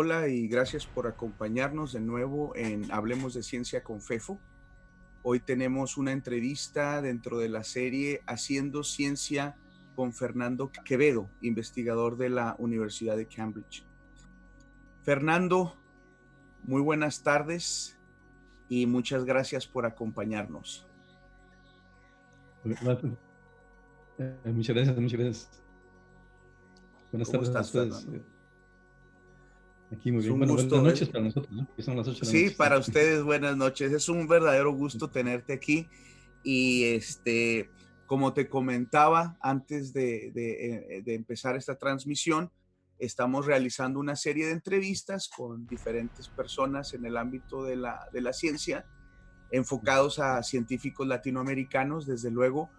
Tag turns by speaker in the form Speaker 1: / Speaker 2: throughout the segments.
Speaker 1: Hola y gracias por acompañarnos de nuevo en Hablemos de Ciencia con FEFO. Hoy tenemos una entrevista dentro de la serie Haciendo Ciencia con Fernando Quevedo, investigador de la Universidad de Cambridge. Fernando, muy buenas tardes y muchas gracias por acompañarnos.
Speaker 2: Eh, muchas gracias, muchas gracias. Buenas tardes a ustedes.
Speaker 1: Aquí muy bien. buenas noches para nosotros, ¿no? son las sí, para ustedes buenas noches. Es un verdadero gusto tenerte aquí. Y este, como te comentaba antes de, de, de, empezar esta transmisión, estamos realizando una serie de entrevistas con diferentes personas en el ámbito de la, de la ciencia, enfocados a científicos latinoamericanos, desde luego,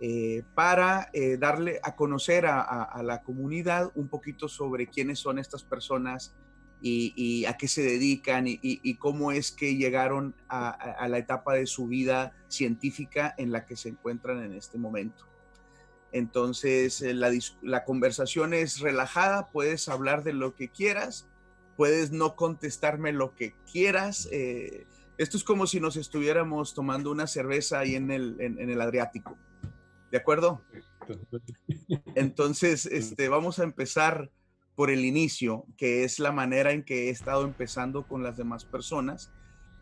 Speaker 1: eh, para eh, darle a conocer a, a, la comunidad un poquito sobre quiénes son estas personas y, a qué se dedican y, cómo es que llegaron a, la etapa de su vida científica en la que se encuentran en este momento. Entonces, eh, la, la, conversación es relajada, puedes hablar de lo que quieras, puedes no contestarme lo que quieras. Eh, esto es como si nos estuviéramos tomando una cerveza ahí en el, en, el Adriático. ¿De acuerdo? Entonces, este, vamos a empezar por el inicio, que es la manera en que he estado empezando con las demás personas.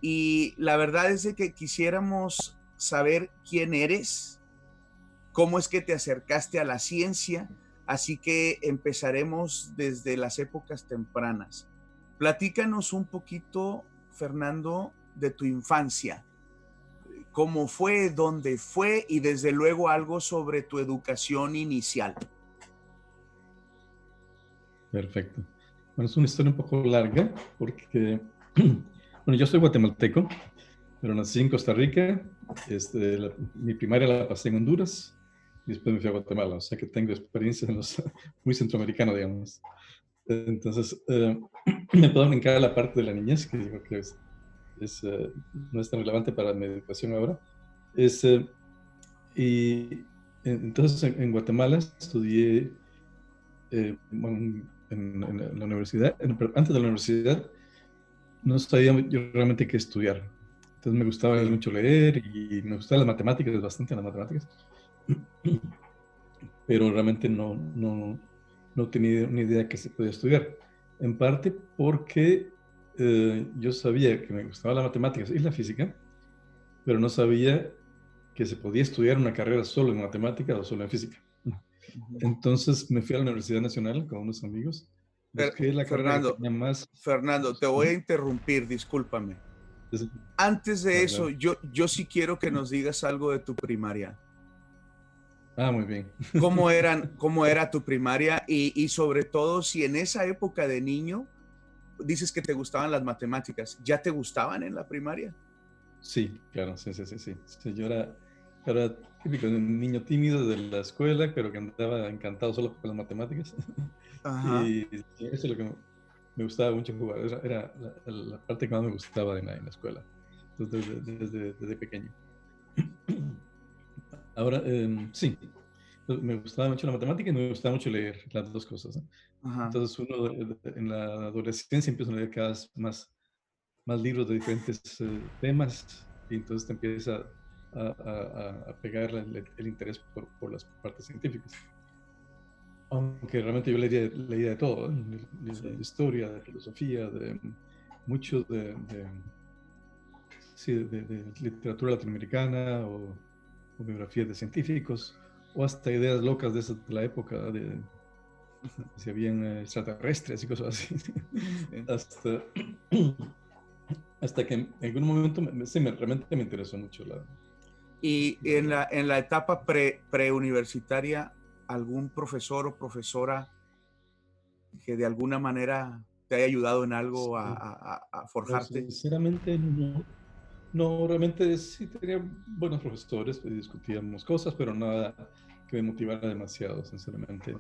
Speaker 1: Y la verdad es que quisiéramos saber quién eres, cómo es que te acercaste a la ciencia, así que empezaremos desde las épocas tempranas. Platícanos un poquito, Fernando, de tu infancia. ¿Cómo fue? ¿Dónde fue? Y desde luego algo sobre tu educación inicial.
Speaker 2: Perfecto. Bueno, es una historia un poco larga porque, bueno, yo soy guatemalteco, pero nací en Costa Rica. Este, mi primaria la pasé en Honduras y después me fui a Guatemala. O sea que tengo experiencia en los, muy centroamericano, digamos. Entonces, eh, me puedo brincar la parte de la niñez, que digo que es, eh, no es tan relevante para mi educación ahora. Es, eh, y entonces en, Guatemala estudié bueno, en, la universidad, antes de la universidad, no sabía yo realmente qué estudiar. Entonces me gustaba mucho leer y me gustaban las matemáticas, bastante las matemáticas. Pero realmente no, no, no tenía ni idea que se podía estudiar. En parte porque eh, yo sabía que me gustaba las matemáticas y la física, pero no sabía que se podía estudiar una carrera solo en matemáticas o solo en física. Entonces me fui a la Universidad Nacional con unos amigos.
Speaker 1: La Fernando, más... Fernando, te voy a interrumpir, discúlpame. Antes de eso, yo, yo sí quiero que nos digas algo de tu primaria.
Speaker 2: Ah, muy bien.
Speaker 1: ¿Cómo, eran, cómo era tu primaria? Y, y, sobre todo, si en esa época de niño dices que te gustaban las matemáticas, ¿ya te gustaban en la primaria?
Speaker 2: Sí, claro, sí, sí, sí. sí. yo era, era típico, un niño tímido de la escuela, pero que andaba encantado solo con las matemáticas. Y, eso es lo que me gustaba mucho jugar. Era, la, parte que más me gustaba en la, en la escuela, desde, desde, desde, pequeño. Ahora, em, sí, me gustaba mucho la matemática y me gustaba mucho leer, las dos cosas. Entonces uno en la adolescencia empieza a leer cada vez más, más libros de diferentes eh, temas y entonces te empieza a, pegar el, interés por, por, las partes científicas. Aunque realmente yo leía, leía de todo, de, historia, de filosofía, de mucho de, sí, de, literatura latinoamericana o, biografías de científicos, o hasta ideas locas de, esa, de la época, de si habían eh, extraterrestres y cosas así. hasta, hasta que en algún momento sí, me, realmente me interesó mucho la,
Speaker 1: y en la, en la etapa pre, preuniversitaria, algún profesor o profesora que de alguna manera te haya ayudado en algo a, a, a, forjarte?
Speaker 2: sinceramente, no. No, realmente sí tenía buenos profesores, pues, discutíamos cosas, pero nada que me motivara demasiado, sinceramente.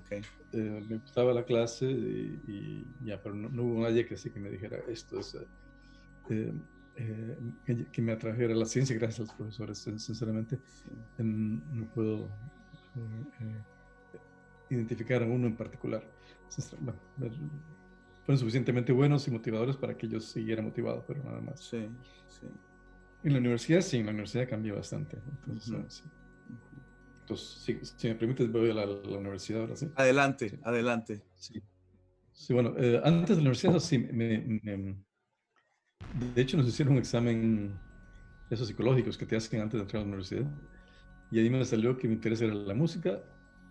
Speaker 2: Eh, me gustaba la clase y, ya, pero no, hubo nadie que sí que me dijera esto es... Eh, eh, que, me atrajera la ciencia gracias a los profesores, sinceramente. no puedo eh, identificar a uno en particular. fueron suficientemente buenos y motivadores para que yo siguiera motivado, pero nada más. Sí, sí. En la universidad sí, en la universidad cambió bastante. Entonces, Entonces si, me permites, voy a la, universidad ahora sí.
Speaker 1: Adelante, adelante.
Speaker 2: Sí. Sí, bueno, eh, antes de la universidad, sí, me, de hecho nos hicieron un examen, esos psicológicos que te hacen antes de entrar a la universidad, y ahí me salió que mi interés era la música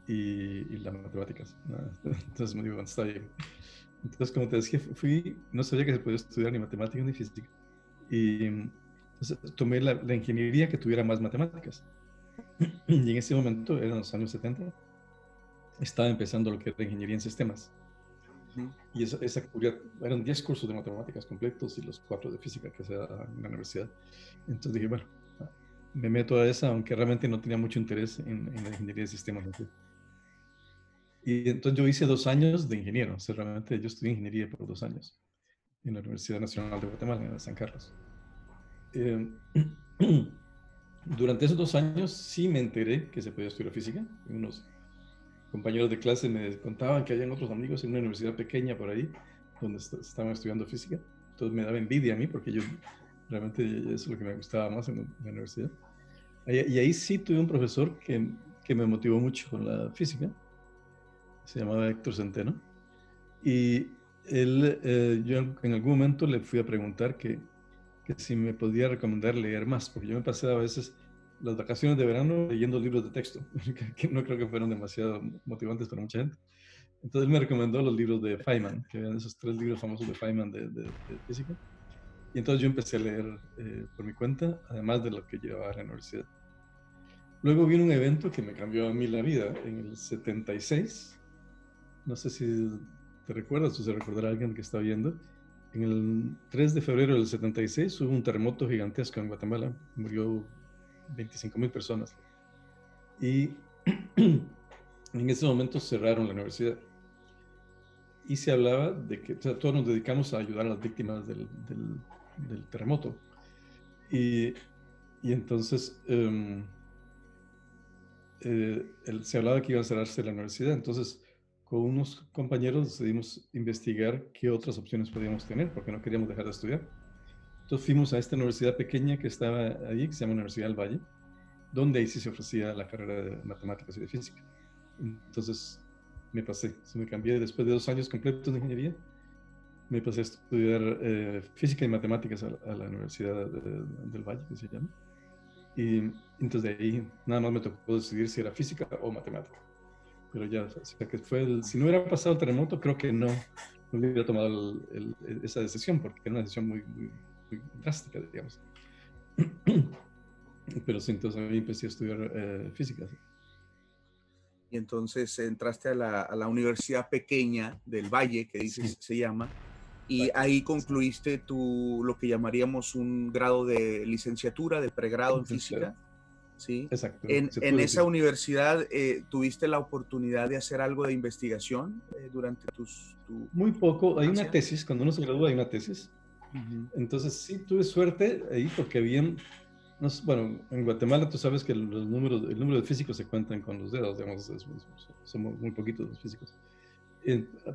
Speaker 2: y, las matemáticas. Entonces me digo, está bien. Entonces, como te decía, fui, no sabía que se podía estudiar ni matemáticas ni física. Y entonces, tomé la, la, ingeniería que tuviera más matemáticas. Y en ese momento, eran los años 70, estaba empezando lo que era ingeniería en sistemas. Y esa, esa eran 10 cursos de matemáticas completos y los 4 de física que se da en la universidad. Entonces dije, bueno, me meto a esa, aunque realmente no tenía mucho interés en, en la ingeniería de sistemas. Y entonces yo hice dos años de ingeniero, o sea, realmente yo estudié ingeniería por dos años en la Universidad Nacional de Guatemala, en San Carlos. Eh, durante esos dos años sí me enteré que se podía estudiar física. Unos compañeros de clase me contaban que habían otros amigos en una universidad pequeña por ahí, donde estaban estudiando física. Entonces me daba envidia a mí porque yo realmente eso es lo que me gustaba más en la universidad. Y ahí sí tuve un profesor que, que me motivó mucho con la física se llamaba Héctor Centeno. Y él, eh, yo en algún momento le fui a preguntar que, que, si me podía recomendar leer más, porque yo me pasé a veces las vacaciones de verano leyendo libros de texto, que no creo que fueron demasiado motivantes para mucha gente. Entonces él me recomendó los libros de Feynman, que eran esos tres libros famosos de Feynman de, de, física. Y entonces yo empecé a leer eh, por mi cuenta, además de lo que llevaba a la universidad. Luego vino un evento que me cambió a mí la vida. En el 76 no sé si te recuerdas o se recordará alguien que está viendo, en el 3 de febrero del 76 hubo un terremoto gigantesco en Guatemala, murió 25 mil personas. Y en ese momento cerraron la universidad. Y se hablaba de que todos nos dedicamos a ayudar a las víctimas del, del, terremoto. Y, y entonces em, eh, se hablaba que iba a cerrarse la universidad. Entonces con unos compañeros decidimos investigar qué otras opciones podíamos tener, porque no queríamos dejar de estudiar. Entonces fuimos a esta universidad pequeña que estaba allí, que se llama Universidad del Valle, donde ahí sí se ofrecía la carrera de matemáticas y de física. Entonces me pasé, se me cambié después de dos años completos de ingeniería, me pasé a estudiar eh, física y matemáticas a, la Universidad del Valle, que se llama. Y entonces de ahí nada más me tocó decidir si era física o matemática pero ya, que fue si no hubiera pasado el terremoto, creo que no, hubiera tomado esa decisión, porque era una decisión muy, muy, drástica, digamos. Pero sí, entonces a mí empecé a estudiar eh, física.
Speaker 1: Y entonces entraste a la, a la, universidad pequeña del Valle, que dices se llama, y ahí concluiste tu, lo que llamaríamos un grado de licenciatura, de pregrado en física. ¿sí?
Speaker 2: Exacto.
Speaker 1: En, en esa universidad eh, tuviste la oportunidad de hacer algo de investigación eh, durante tus... Tu
Speaker 2: Muy poco, hay una tesis, cuando uno se gradúa hay una tesis. Entonces sí tuve suerte ahí porque bien, no, bueno, en Guatemala tú sabes que los números, el número de físicos se cuentan con los dedos, digamos, somos muy poquitos los físicos.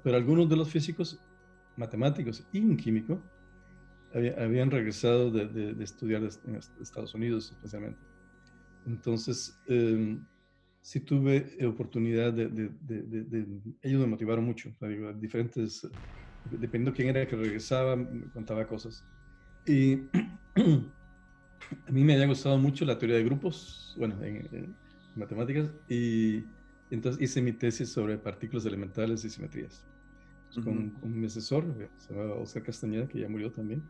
Speaker 2: pero algunos de los físicos, matemáticos y un químico, habían regresado de, de, de estudiar en Estados Unidos especialmente. Entonces, eh, sí tuve oportunidad de, de, ellos me motivaron mucho, digo, diferentes, dependiendo quién era que regresaba, me contaba cosas. Y a mí me había gustado mucho la teoría de grupos, bueno, en, matemáticas, y entonces hice mi tesis sobre partículas elementales y simetrías. con, mi asesor, se llama Oscar Castañeda, que ya murió también.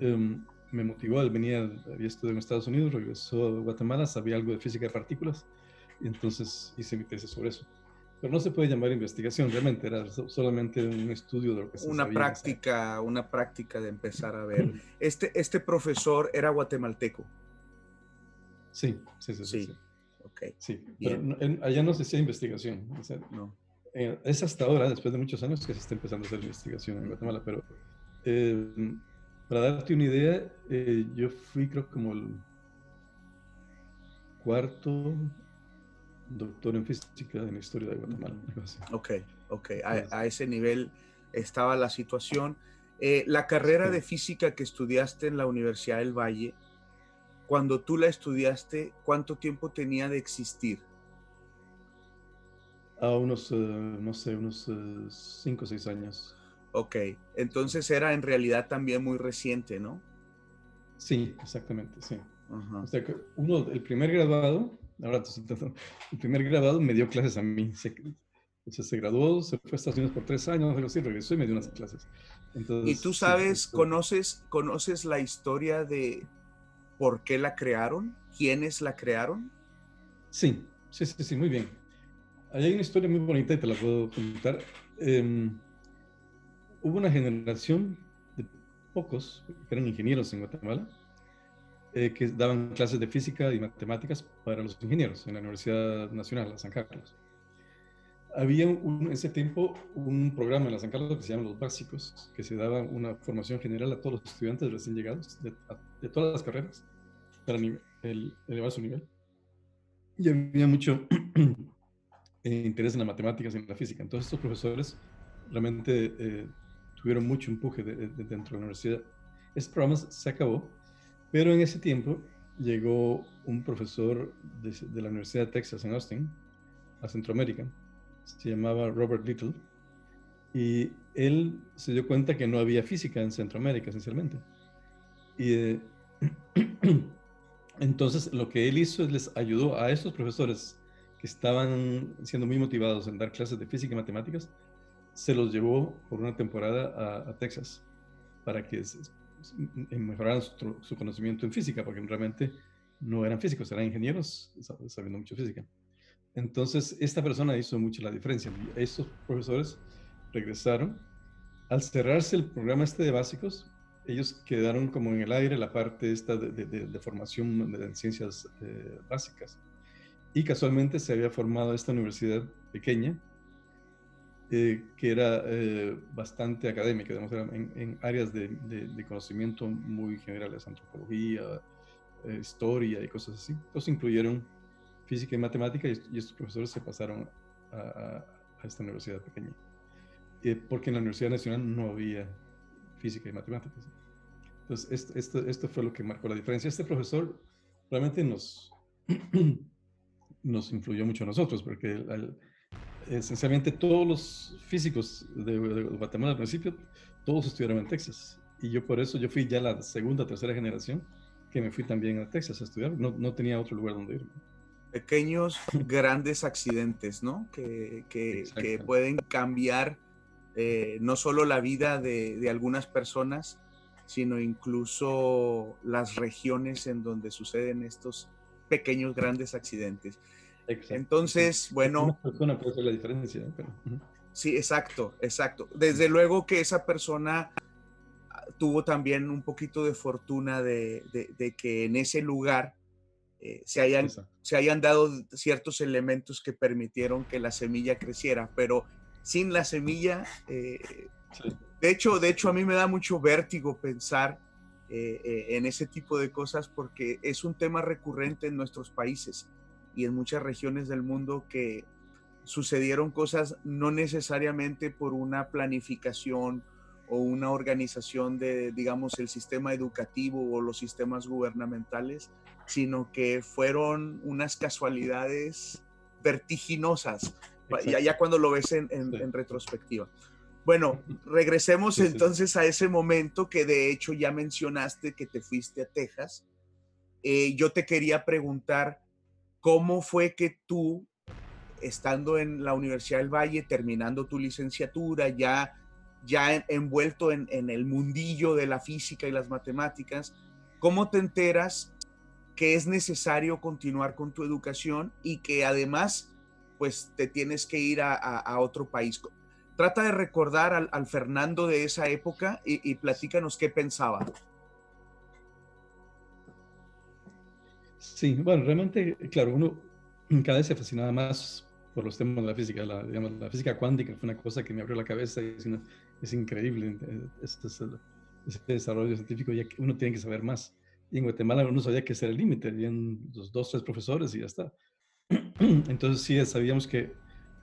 Speaker 2: Em, me motivó, él venía, había estudiado en Estados Unidos, regresó a Guatemala, sabía algo de física de partículas, y entonces hice mi tesis sobre eso. Pero no se puede llamar investigación, realmente era solamente un estudio de lo que se
Speaker 1: Una práctica, una práctica de empezar a ver. Este, este profesor era guatemalteco.
Speaker 2: Sí, sí, sí. Sí, sí. Okay. sí pero allá no se hacía investigación. no. Eh, es hasta ahora, después de muchos años, que se está empezando a hacer investigación en Guatemala, pero eh, para darte una idea, eh, yo fui creo como el cuarto doctor en física en historia de Guatemala.
Speaker 1: Ok, ok. A, ese nivel estaba la situación. Eh, la carrera de física que estudiaste en la Universidad del Valle, cuando tú la estudiaste, ¿cuánto tiempo tenía de existir?
Speaker 2: A unos, eh, no sé, unos eh, cinco o seis años.
Speaker 1: Ok, entonces era en realidad también muy reciente, ¿no?
Speaker 2: Sí, exactamente, sí. O sea que uno, el primer graduado, ahora el primer graduado me dio clases a mí. Se, se graduó, se fue a Estados Unidos por tres años, algo así, regresó y me dio unas clases.
Speaker 1: y tú sabes, conoces, conoces la historia de por qué la crearon, quiénes la crearon.
Speaker 2: Sí, sí, sí, sí, muy bien. Hay una historia muy bonita y te la puedo contar. Em, hubo una generación de pocos que eran ingenieros en Guatemala eh, que daban clases de física y matemáticas para los ingenieros en la Universidad Nacional de San Carlos. Había en ese tiempo un programa en la San Carlos que se llama Los Básicos, que se daba una formación general a todos los estudiantes recién llegados de, todas las carreras para el, elevar su nivel. Y había mucho interés en las matemáticas y en la física. Entonces estos profesores realmente eh, tuvieron mucho empuje dentro de la universidad. Ese programa se acabó, pero en ese tiempo llegó un profesor de, la Universidad de Texas en Austin, a Centroamérica, se llamaba Robert Little, y él se dio cuenta que no había física en Centroamérica, esencialmente. Y eh, entonces lo que él hizo es les ayudó a estos profesores que estaban siendo muy motivados en dar clases de física y matemáticas, se los llevó por una temporada a, Texas para que mejoraran su, conocimiento en física, porque realmente no eran físicos, eran ingenieros sabiendo mucho física. Entonces, esta persona hizo mucho la diferencia. Estos profesores regresaron. Al cerrarse el programa este de básicos, ellos quedaron como en el aire la parte esta de, formación de ciencias eh, básicas. Y casualmente se había formado esta universidad pequeña, eh, que era eh, bastante académica, digamos, en, áreas de, conocimiento muy generales, antropología, historia y cosas así. Entonces incluyeron física y matemática y, estos profesores se pasaron a, esta universidad pequeña. Eh, porque en la Universidad Nacional no había física y matemáticas. Entonces, esto, esto, esto, fue lo que marcó la diferencia. Este profesor realmente nos, nos influyó mucho a nosotros, porque esencialmente todos los físicos de, Guatemala al principio, todos estudiaron en Texas. Y yo por eso, yo fui ya la segunda, tercera generación que me fui también a Texas a estudiar. No, no tenía otro lugar donde ir
Speaker 1: pequeños, grandes accidentes, ¿no? Que, que, pueden cambiar eh, no solo la vida de, de, algunas personas, sino incluso las regiones en donde suceden estos pequeños, grandes accidentes. Entonces, bueno...
Speaker 2: Una persona puede hacer la diferencia.
Speaker 1: Sí, exacto, exacto. Desde luego que esa persona tuvo también un poquito de fortuna de, de que en ese lugar eh, se, hayan, se hayan dado ciertos elementos que permitieron que la semilla creciera, pero sin la semilla, eh, de, hecho, de hecho a mí me da mucho vértigo pensar eh, en ese tipo de cosas porque es un tema recurrente en nuestros países y en muchas regiones del mundo que sucedieron cosas no necesariamente por una planificación o una organización de, digamos, el sistema educativo o los sistemas gubernamentales, sino que fueron unas casualidades vertiginosas, ya, ya, cuando lo ves en, en, retrospectiva. Bueno, regresemos entonces a ese momento que de hecho ya mencionaste que te fuiste a Texas. Eh, yo te quería preguntar, ¿cómo fue que tú, estando en la Universidad del Valle, terminando tu licenciatura, ya ya envuelto en, el mundillo de la física y las matemáticas, ¿cómo te enteras que es necesario continuar con tu educación y que además pues te tienes que ir a, otro país? Trata de recordar al, Fernando de esa época y, y, platícanos qué pensaba.
Speaker 2: Sí, bueno, realmente, claro, uno cada vez se fascinaba más por los temas de la física, la, digamos, la física cuántica fue una cosa que me abrió la cabeza y es, es increíble este, este, desarrollo científico, ya que uno tiene que saber más. Y en Guatemala uno sabía que ese era el límite, habían los dos, tres profesores y ya está. Entonces sí, sabíamos que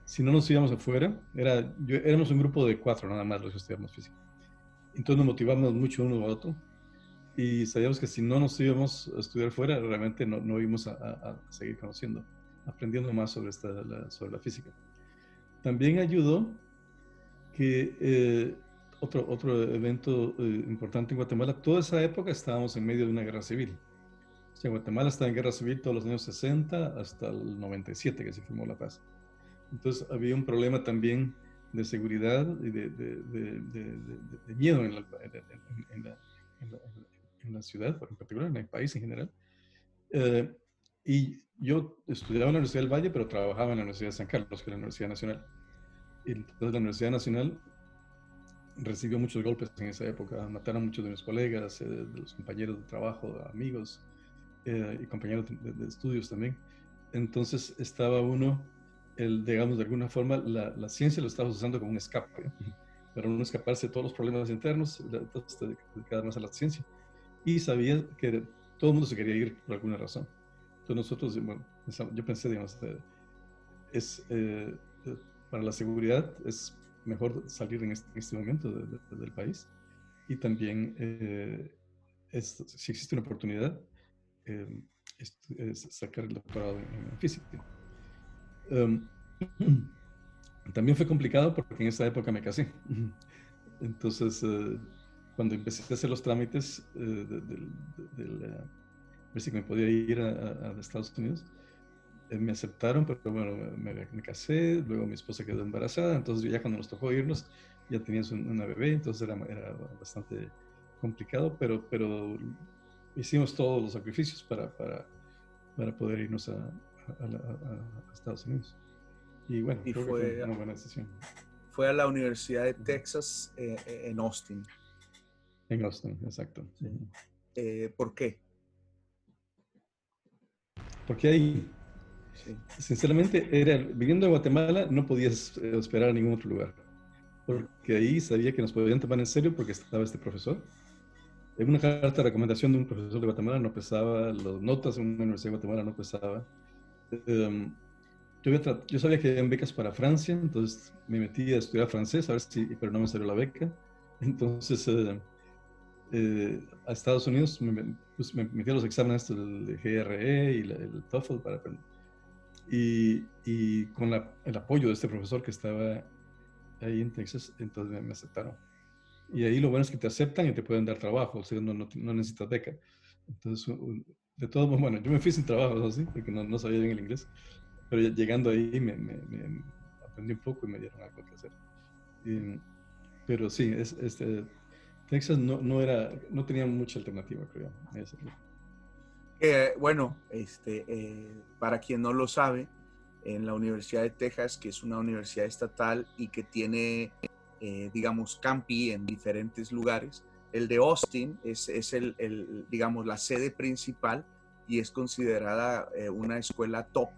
Speaker 2: si no nos íbamos afuera, era, yo, éramos un grupo de cuatro nada más los que estudiamos física. Entonces nos motivamos mucho uno a otro y sabíamos que si no nos íbamos a estudiar fuera, realmente no, no íbamos a, a, seguir conociendo, aprendiendo más sobre, esta, la, sobre la física. También ayudó que eh, otro, otro evento eh, importante en Guatemala, toda esa época estábamos en medio de una guerra civil. O sea, Guatemala estaba en guerra civil todos los años 60 hasta el 97 que se firmó la paz. Entonces había un problema también de seguridad y de, de, de, de miedo en la, en, la, en la, ciudad, en particular, en el país en general. Eh, y yo estudiaba en la Universidad del Valle, pero trabajaba en la Universidad de San Carlos, que es la Universidad Nacional. Entonces la Universidad Nacional recibió muchos golpes en esa época. Mataron a muchos de mis colegas, eh, de los compañeros de trabajo, amigos eh, y compañeros de, estudios también. Entonces estaba uno, el, digamos, de alguna forma, la, la ciencia lo estaba usando como un escape, para no escaparse de todos los problemas internos, entonces dedicar más a la ciencia. Y sabía que todo el mundo se quería ir por alguna razón. Entonces nosotros, bueno, yo pensé, digamos, eh, es, para la seguridad es mejor salir en este, este momento del país. Y también, eh, si existe una oportunidad, eh, es, sacar el doctorado en, física. Em, también fue complicado porque en esa época me casé. Entonces, eh, cuando empecé a hacer los trámites de, ver si me podía ir a, a Estados Unidos, eh, me aceptaron, pero bueno, me, casé, luego mi esposa quedó embarazada, entonces ya cuando nos tocó irnos, ya teníamos una bebé, entonces era, era bastante complicado, pero, pero hicimos todos los sacrificios para, para, para poder irnos a, a, Estados Unidos. Y bueno, creo fue, que fue una buena decisión.
Speaker 1: Fue a la Universidad de Texas eh, eh, en Austin.
Speaker 2: En Austin, exacto.
Speaker 1: ¿Por qué?
Speaker 2: Porque ahí Sinceramente, era, viviendo en Guatemala no podías eh, esperar a ningún otro lugar, porque ahí sabía que nos podían tomar en serio porque estaba este profesor. En una carta de recomendación de un profesor de Guatemala no pesaba, las notas en una universidad de Guatemala no pesaba. Em, yo, yo, sabía que había becas para Francia, entonces me metí a estudiar francés, a ver si, pero no me salió la beca. Entonces, eh, eh, a Estados Unidos me, pues, me, metí a los exámenes del GRE y el TOEFL para aprender y, y con la, el apoyo de este profesor que estaba ahí en Texas, entonces me, aceptaron. Y ahí lo bueno es que te aceptan y te pueden dar trabajo, o sea, no, no, no necesitas beca. Entonces, de todos modos, bueno, yo me fui sin trabajo, así, porque no, no, sabía bien el inglés, pero llegando ahí me, me, aprendí un poco y me dieron algo que hacer. pero sí, es, este, Texas no, no, era, no tenía mucha alternativa, creo.
Speaker 1: Eh, bueno, este, eh, para quien no lo sabe, en la Universidad de Texas, que es una universidad estatal y que tiene, eh, digamos, campi en diferentes lugares, el de Austin es, es el, el, digamos, la sede principal y es considerada una escuela top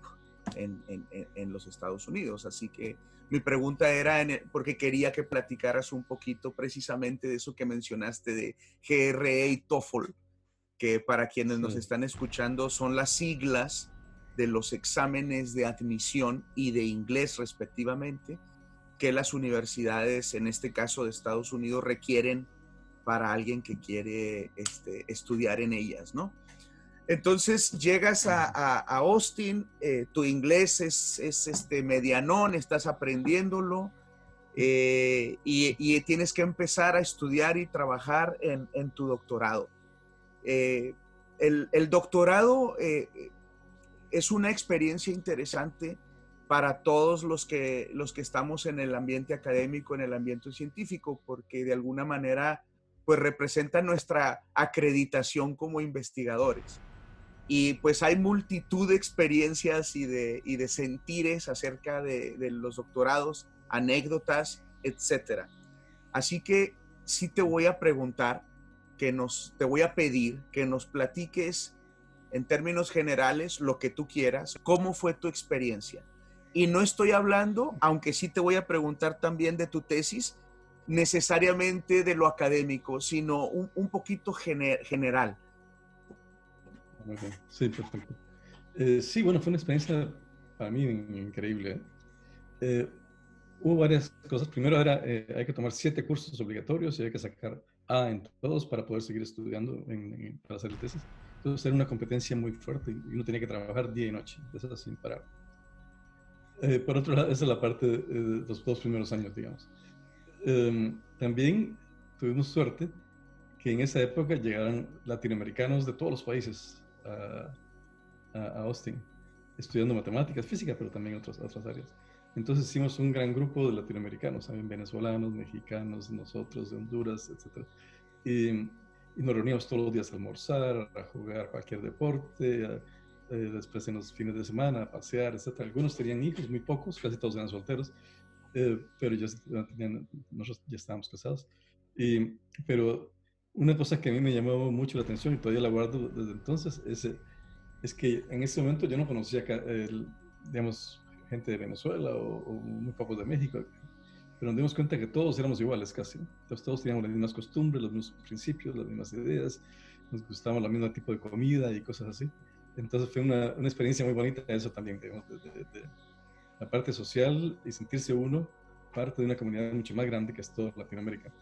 Speaker 1: en, en, los Estados Unidos. Así que mi pregunta era, en porque quería que platicaras un poquito precisamente de eso que mencionaste de GRE y TOEFL que para quienes nos están escuchando son las siglas de los exámenes de admisión y de inglés respectivamente que las universidades, en este caso de Estados Unidos, requieren para alguien que quiere este, estudiar en ellas, ¿no? Entonces llegas a, Austin, eh, tu inglés es, este medianón, estás aprendiéndolo eh, y, tienes que empezar a estudiar y trabajar en tu doctorado. Eh, el, doctorado es una experiencia interesante para todos los que, los que estamos en el ambiente académico, en el ambiente científico, porque de alguna manera pues representa nuestra acreditación como investigadores. Y pues hay multitud de experiencias y de, y de sentires acerca de, los doctorados, anécdotas, etc. Así que sí te voy a preguntar, que nos, te voy a pedir que nos platiques en términos generales lo que tú quieras, cómo fue tu experiencia. Y no estoy hablando, aunque sí te voy a preguntar también de tu tesis, necesariamente de lo académico, sino un, poquito general.
Speaker 2: Sí, perfecto. Eh, sí, bueno, fue una experiencia para mí increíble. Eh, hubo varias cosas. Primero era, eh, hay que tomar siete cursos obligatorios y hay que sacar A en todos para poder seguir estudiando para hacer tesis. Entonces era una competencia muy fuerte y uno tenía que trabajar día y noche, eso sin parar. Eh, por otro lado, esa es la parte de los dos primeros años, digamos. Em, también tuvimos suerte que en esa época llegaron latinoamericanos de todos los países a, a, Austin, estudiando matemáticas, física, pero también otras, otras áreas. Entonces hicimos un gran grupo de latinoamericanos, también venezolanos, mexicanos, nosotros de Honduras, etc. Y, y, nos reuníamos todos los días a almorzar, a jugar cualquier deporte, eh, después en los fines de semana, a pasear, etc. Algunos tenían hijos, muy pocos, casi todos eran solteros, eh, pero ya, tenían, nosotros ya estábamos casados. Y, pero una cosa que a mí me llamó mucho la atención y todavía la guardo desde entonces es, es que en ese momento yo no conocía, digamos, gente de Venezuela o, muy pocos de México, pero nos dimos cuenta que todos éramos iguales casi. Todos teníamos las mismas costumbres, los mismos principios, las mismas ideas, nos gustaba el mismo tipo de comida y cosas así. Entonces fue una, una experiencia muy bonita eso también, digamos, de, la parte social y sentirse uno parte de una comunidad mucho más grande que es toda Latinoamérica.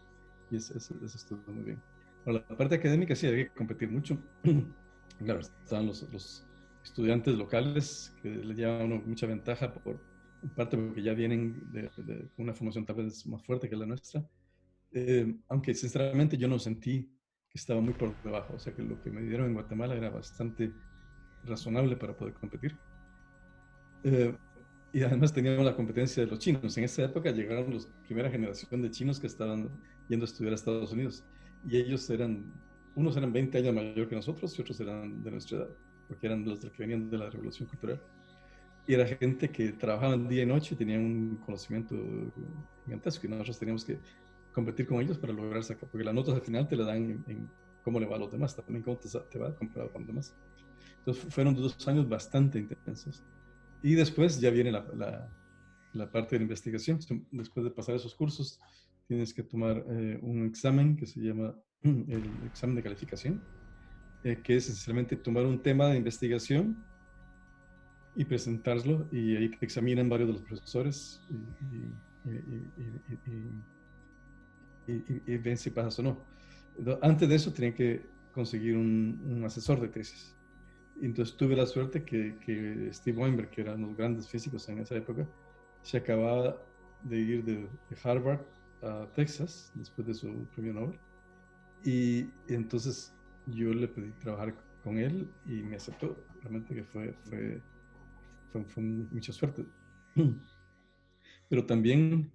Speaker 2: Y eso, eso, estuvo muy bien. Bueno, la parte académica sí, había que competir mucho. claro, estaban los, los, estudiantes locales que le llevan mucha ventaja por parte porque ya vienen de, de, una formación tal vez más fuerte que la nuestra. Eh, aunque sinceramente yo no sentí que estaba muy por debajo, o sea que lo que me dieron en Guatemala era bastante razonable para poder competir. Eh, y además teníamos la competencia de los chinos. En esa época llegaron la primera generación de chinos que estaban yendo a estudiar a Estados Unidos. Y ellos eran, unos eran 20 años mayor que nosotros y otros eran de nuestra edad, porque eran los que venían de la Revolución Cultural. Y era gente que trabajaba día y noche y tenían un conocimiento gigantesco. Y nosotros teníamos que competir con ellos para lograr sacar, porque las notas al final te la dan en, cómo le va a los demás, también cómo te, te va comparado con los demás. Entonces fueron dos años bastante intensos. Y después ya viene la, la, parte de la investigación. Después de pasar esos cursos, tienes que tomar eh, un examen que se llama el examen de calificación, eh, que es esencialmente tomar un tema de investigación y presentarlo y ahí te examinan varios de los profesores y, y, ven si pasas o no. Antes de eso tienen que conseguir un, un asesor de tesis. Entonces tuve la suerte que, que Steve Weinberg, que era uno de los grandes físicos en esa época, se acababa de ir de, Harvard a Texas después de su premio Nobel. Y, entonces yo le pedí trabajar con él y me aceptó. Realmente que fue, fue, fue, mucha suerte. Pero también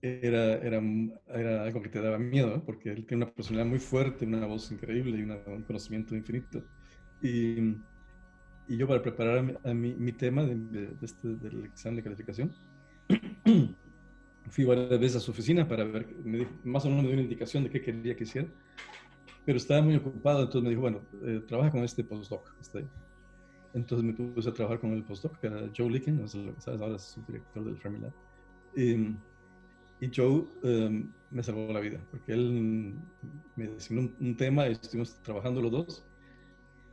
Speaker 2: era, era, era, algo que te daba miedo, porque él tiene una personalidad muy fuerte, una voz increíble y un conocimiento infinito. Y y yo para preparar a mi, mi tema de, este, del examen de calificación, fui varias veces a su oficina para ver, me más o menos me dio una indicación de qué quería que hiciera, pero estaba muy ocupado, entonces me dijo, bueno, eh, trabaja con este postdoc. Entonces me puse a trabajar con el postdoc, que era Joe Licken, no sé lo que sabes, ahora es el director del Fermilab. Y, y Joe em, me salvó la vida, porque él me designó un, un tema y estuvimos trabajando los dos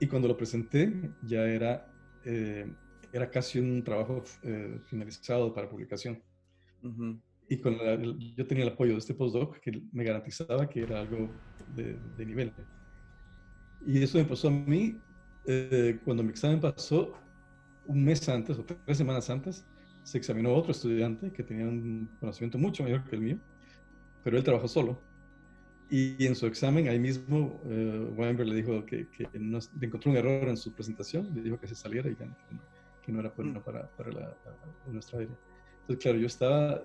Speaker 2: y cuando lo presenté ya era, eh, era casi un trabajo eh, finalizado para publicación. Y con yo tenía el apoyo de este postdoc que me garantizaba que era algo de, de nivel. Y eso me pasó a mí eh, cuando mi examen pasó un mes antes o tres semanas antes. Se examinó otro estudiante que tenía un conocimiento mucho mayor que el mío, pero él trabajó solo y en su examen, ahí mismo, uh, Weinberg le dijo que, que no, encontró un error en su presentación, le dijo que se saliera y que, que no era bueno mm. para, para la, nuestra área. Entonces, claro, yo estaba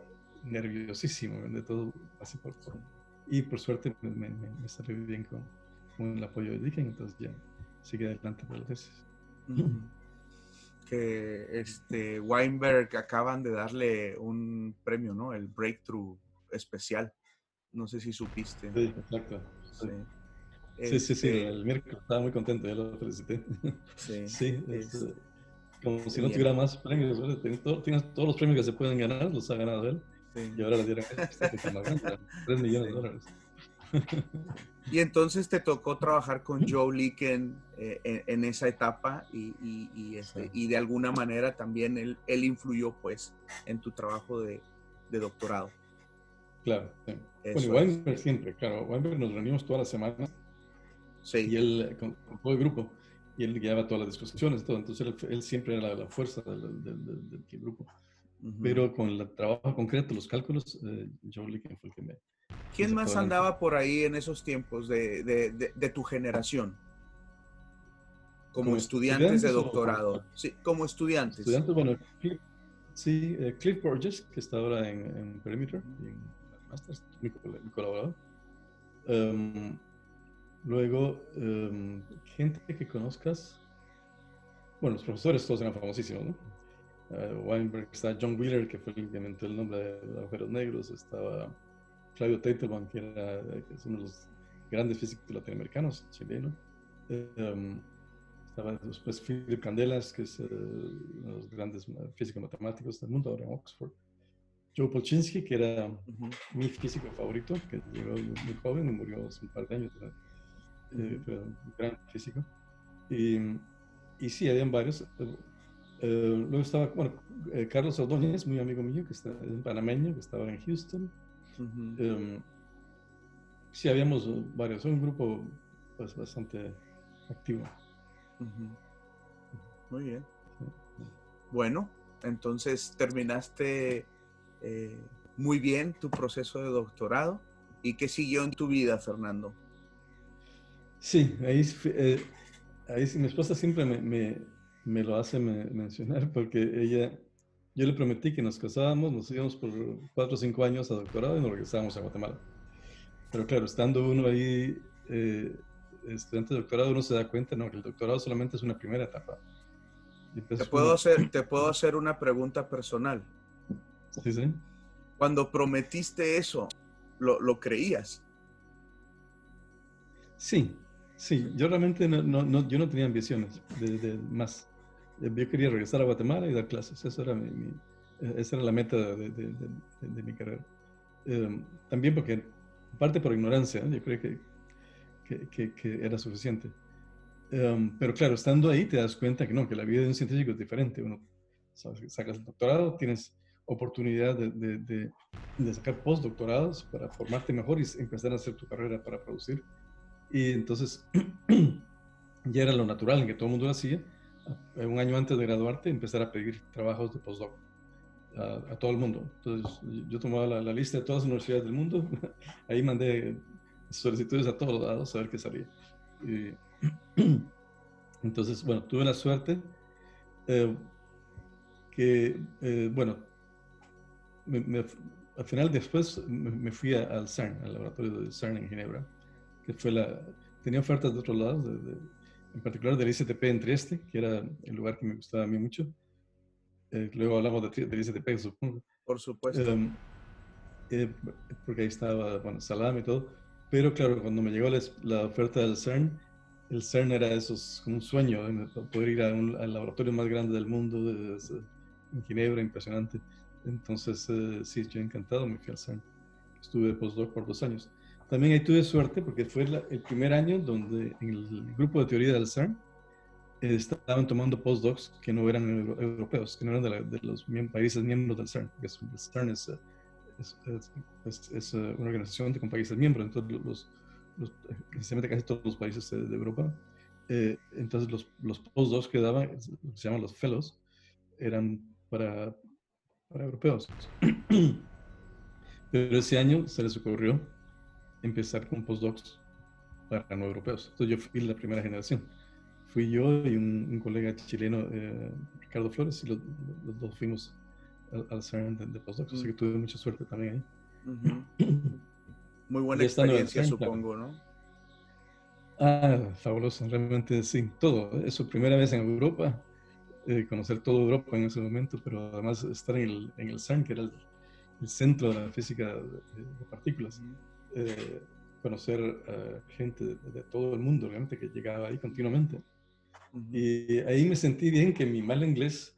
Speaker 2: nerviosísimo de todo, así por, y por suerte me, me, me, salió bien con, con, el apoyo de Dicken, entonces ya sigue adelante por la tesis.
Speaker 1: Que este Weinberg acaban de darle un premio, ¿no? El Breakthrough especial. No sé si supiste.
Speaker 2: Sí, exacto. Sí. Sí, sí, sí, este el miércoles estaba muy contento, ya lo felicité. Sí, sí es, como si no tuviera más premios, tienes, todos los premios que se pueden ganar, los ha ganado él. Sí. Y ahora le dieron este 3 millones de dólares.
Speaker 1: y entonces te tocó trabajar con Joe Licken eh, en, esa etapa y, y, este, y, de alguna manera también él, él influyó pues en tu trabajo de, de doctorado.
Speaker 2: Claro, Bueno, y Weinberg siempre, claro, Weinberg nos reunimos todas las semanas sí. y él con, todo el grupo y él guiaba todas las discusiones, todo, entonces él, siempre era la, fuerza del, del, del grupo. Pero con el trabajo concreto, los cálculos, eh, Joe Licken fue el que me,
Speaker 1: ¿Quién más andaba por ahí en esos tiempos de, de, de, tu generación? Como, estudiantes, de doctorado. Sí, como estudiantes.
Speaker 2: Estudiantes, bueno, sí, eh, Cliff Borges, que está ahora en, en Perimeter, y en Masters, mi, mi colaborador. Um, luego, um, gente que conozcas. Bueno, los profesores todos eran famosísimos, ¿no? Uh, Weinberg, está John Wheeler, que fue el que inventó el nombre de agujeros negros, estaba Claudio Teitelbaum, que, era, es uno de los grandes físicos latinoamericanos, chileno. Um, estaba después Philip Candelas, que es uh, uno de los grandes físicos matemáticos del mundo, ahora en Oxford. Joe Polchinski, que era mi físico favorito, que llegó muy joven y murió hace un par de años. Eh, un gran físico. Y, y sí, habían varios. Uh, luego estaba, bueno, eh, Carlos Ordóñez, muy amigo mío, que está, es un panameño, que estaba en Houston. Em, sí, habíamos varios, un grupo pues, bastante activo.
Speaker 1: Muy bien. Bueno, entonces terminaste eh, muy bien tu proceso de doctorado. ¿Y qué siguió en tu vida, Fernando?
Speaker 2: Sí, ahí, eh, ahí mi esposa siempre me, me, me lo hace mencionar porque ella yo le prometí que nos casábamos, nos íbamos por cuatro o cinco años a doctorado y nos regresábamos a Guatemala. Pero claro, estando uno ahí, eh, estudiante de doctorado, uno se da cuenta, no, que el doctorado solamente es una primera etapa.
Speaker 1: Te puedo, hacer, te puedo hacer una pregunta personal.
Speaker 2: Sí, sí.
Speaker 1: Cuando prometiste eso, ¿lo, lo creías?
Speaker 2: Sí, sí. Yo realmente no, no, yo no tenía ambiciones de, de más. Eh, yo quería regresar a Guatemala y dar clases. Eso era mi, eh, esa era la meta de, de, de, mi carrera. Em, también porque, parte por ignorancia, yo creo que, que, que, era suficiente. Em, pero claro, estando ahí te das cuenta que no, que la vida de un científico es diferente. Uno sacas el doctorado, tienes oportunidad de, de, sacar postdoctorados para formarte mejor y empezar a hacer tu carrera para producir. Y entonces ya era lo natural en que todo el mundo lo hacía eh, un año antes de graduarte, empezar a pedir trabajos de postdoc a, todo el mundo. Entonces, yo tomaba la, lista de todas las universidades del mundo, ahí mandé solicitudes a todos lados a ver qué salía. entonces, bueno, tuve la suerte eh, que, eh, bueno, al final después me, fui al CERN, al laboratorio del CERN en Ginebra, que fue la, tenía ofertas de otros lados, de en particular del ICTP en Trieste, que era el lugar que me gustaba a mí mucho. Eh, luego hablamos de, del ICTP, supongo.
Speaker 1: Por supuesto.
Speaker 2: Em, eh, porque ahí estaba, bueno, Salam y todo. Pero claro, cuando me llegó la, oferta del CERN, el CERN era esos, como un sueño, poder ir a un, al laboratorio más grande del mundo, en Ginebra, impresionante. Entonces, eh, sí, yo encantado, me fui al CERN. Estuve de postdoc por dos años. También ahí tuve suerte porque fue el primer año donde en el grupo de teoría del CERN eh, estaban tomando postdocs que no eran europeos, que no eran de, los países miembros del CERN, porque el CERN es, es, eh, una organización de con países miembros, entonces los, los, casi todos los países de, Europa. Eh, entonces los, los postdocs que daban, se llaman los fellows, eran para, para europeos. Pero ese año se les ocurrió empezar con postdocs para no europeos. Entonces yo fui la primera generación. Fui yo y un, colega chileno, eh, Ricardo Flores, y los, dos fuimos al, CERN de, postdocs, así que mm. tuve mucha suerte también
Speaker 1: ahí. Muy buena experiencia, supongo, ¿no?
Speaker 2: Ah, fabuloso, realmente sí, todo. Es su primera vez en Europa, eh, conocer toda Europa en ese momento, pero además estar en el, en el CERN, que era el, centro de la física de, partículas. Eh, conocer uh, gente de, todo el mundo, realmente, que llegaba ahí continuamente. Y ahí me sentí bien que mi mal inglés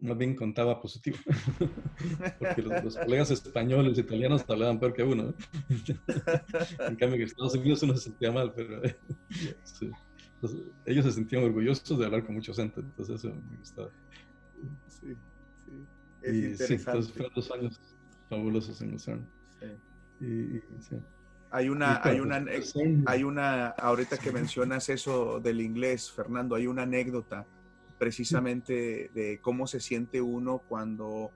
Speaker 2: más bien contaba positivo, porque los, colegas españoles, italianos hablaban peor que uno. en cambio, en Estados Unidos uno se sentía mal, pero ellos se sentían orgullosos de hablar con mucho acento, entonces eso me gustaba. Sí, sí. Es y interesante. sí, entonces fueron dos años fabulosos en el
Speaker 1: Y, Hay una, hay una, hay una, ahorita que mencionas eso del inglés, Fernando, hay una anécdota precisamente de cómo se siente uno cuando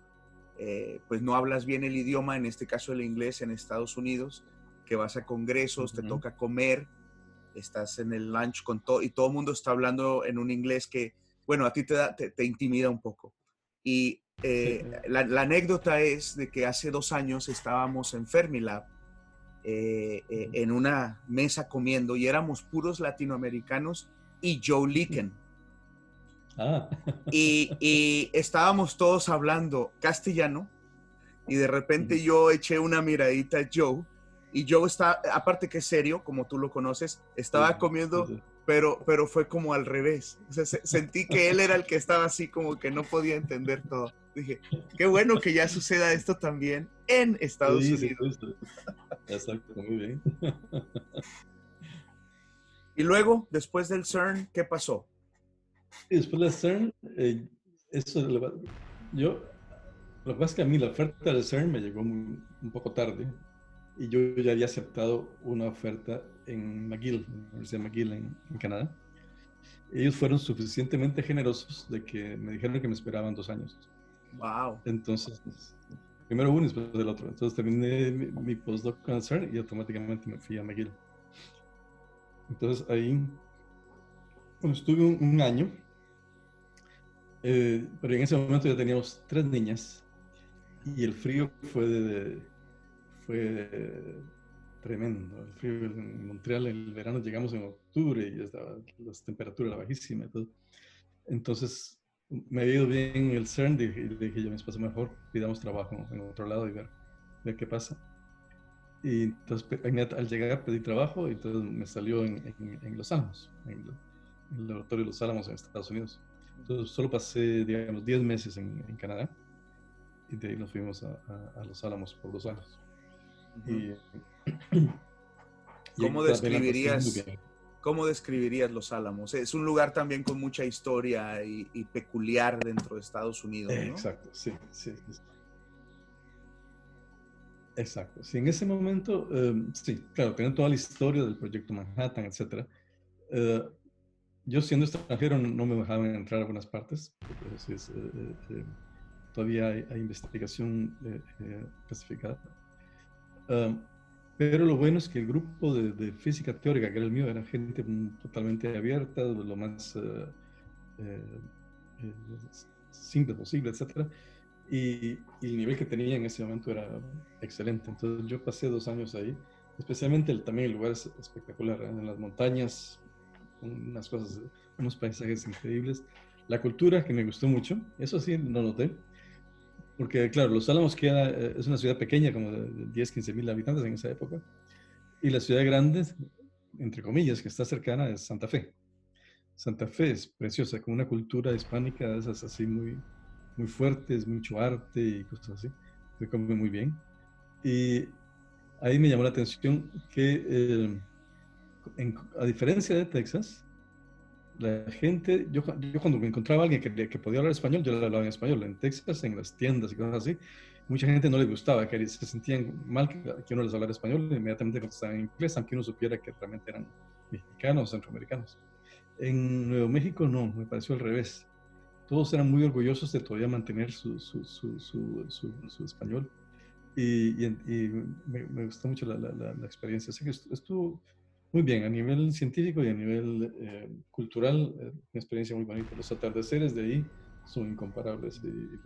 Speaker 1: eh, pues no hablas bien el idioma, en este caso el inglés en Estados Unidos, que vas a congresos, te toca comer, estás en el lunch con todo y todo el mundo está hablando en un inglés que, bueno, a ti te, da, te, intimida un poco. Y eh, la, anécdota es de que hace dos años estábamos en Fermilab, eh, en una mesa comiendo y éramos puros latinoamericanos y Joe Licken Ah. Y, estábamos todos hablando castellano y de repente yo eché una miradita a Joe y Joe está, aparte que es serio, como tú lo conoces, estaba comiendo, pero, pero fue como al revés. sentí que él era el que estaba así como que no podía entender todo. Dije, qué bueno que ya suceda esto también en Estados Unidos.
Speaker 2: Exacto, muy bien.
Speaker 1: Y luego, después del CERN, ¿qué pasó?
Speaker 2: Después de CERN, eh, eso, yo, lo que pasa es que a mí la oferta de CERN me llegó un poco tarde y yo ya había aceptado una oferta en McGill, en la Universidad de McGill en, Canadá. Ellos fueron suficientemente generosos de que me dijeron que me esperaban dos años.
Speaker 1: Wow.
Speaker 2: Entonces, primero uno y después del otro. Entonces terminé mi, mi postdoc con CERN y automáticamente me fui a McGill. Entonces ahí bueno, estuve un, año, eh, pero en ese momento ya teníamos tres niñas y el frío fue, de, fue tremendo. El frío en Montreal en el verano llegamos en octubre y estaba, la temperatura era bajísima. Entonces, me había ido bien el CERN y dije yo a mi esposa mejor pidamos trabajo en otro lado y ver, ver qué pasa. Y entonces al llegar pedí trabajo y entonces me salió en, en, Los Álamos, en, el laboratorio de Los Álamos en Estados Unidos. Entonces solo pasé, digamos, 10 meses en, Canadá y de ahí nos fuimos a, Los Álamos por dos años. y,
Speaker 1: ¿Cómo describirías, ¿Cómo describirías Los Álamos? Es un lugar también con mucha historia y, peculiar dentro de Estados Unidos. ¿no?
Speaker 2: Exacto, sí, sí, Exacto. Sí, en ese momento, em, sí, claro, tienen toda la historia del proyecto Manhattan, etcétera. Uh, yo siendo extranjero no me dejaban entrar a algunas partes, porque es, eh, eh, eh, todavía hay, investigación clasificada. Pero lo bueno es que el grupo de, física teórica, que era el mío, era gente totalmente abierta, lo más simple posible, etc. Y, y, el nivel que tenía en ese momento era excelente. Entonces yo pasé dos años ahí, especialmente el, también el lugar es espectacular, en las montañas unas cosas, unos paisajes increíbles. La cultura que me gustó mucho, eso sí lo noté, porque claro, Los Álamos queda, eh, es una ciudad pequeña, como de 10, 15 mil habitantes en esa época, y la ciudad grande, entre comillas, que está cercana es Santa Fe. Santa Fe es preciosa, con una cultura hispánica de esas así muy, muy fuertes, mucho arte y cosas así. Se come muy bien. Y ahí me llamó la atención que eh, a diferencia de Texas, la gente, yo, yo cuando me encontraba a alguien que, que, podía hablar español, yo le hablaba en español. En Texas, en las tiendas y cosas así, mucha gente no le gustaba, que se sentían mal que, uno les hablara español, inmediatamente contestaban en inglés, aunque uno supiera que realmente eran mexicanos centroamericanos. En Nuevo México no, me pareció al revés. Todos eran muy orgullosos de todavía mantener su, su, su, su español. Y, y, me, gustó mucho la, la, la, experiencia. Así que estuvo muy bien, a nivel científico y a nivel eh, cultural, eh, una experiencia muy bonita. Los atardeceres de ahí son incomparables. Y,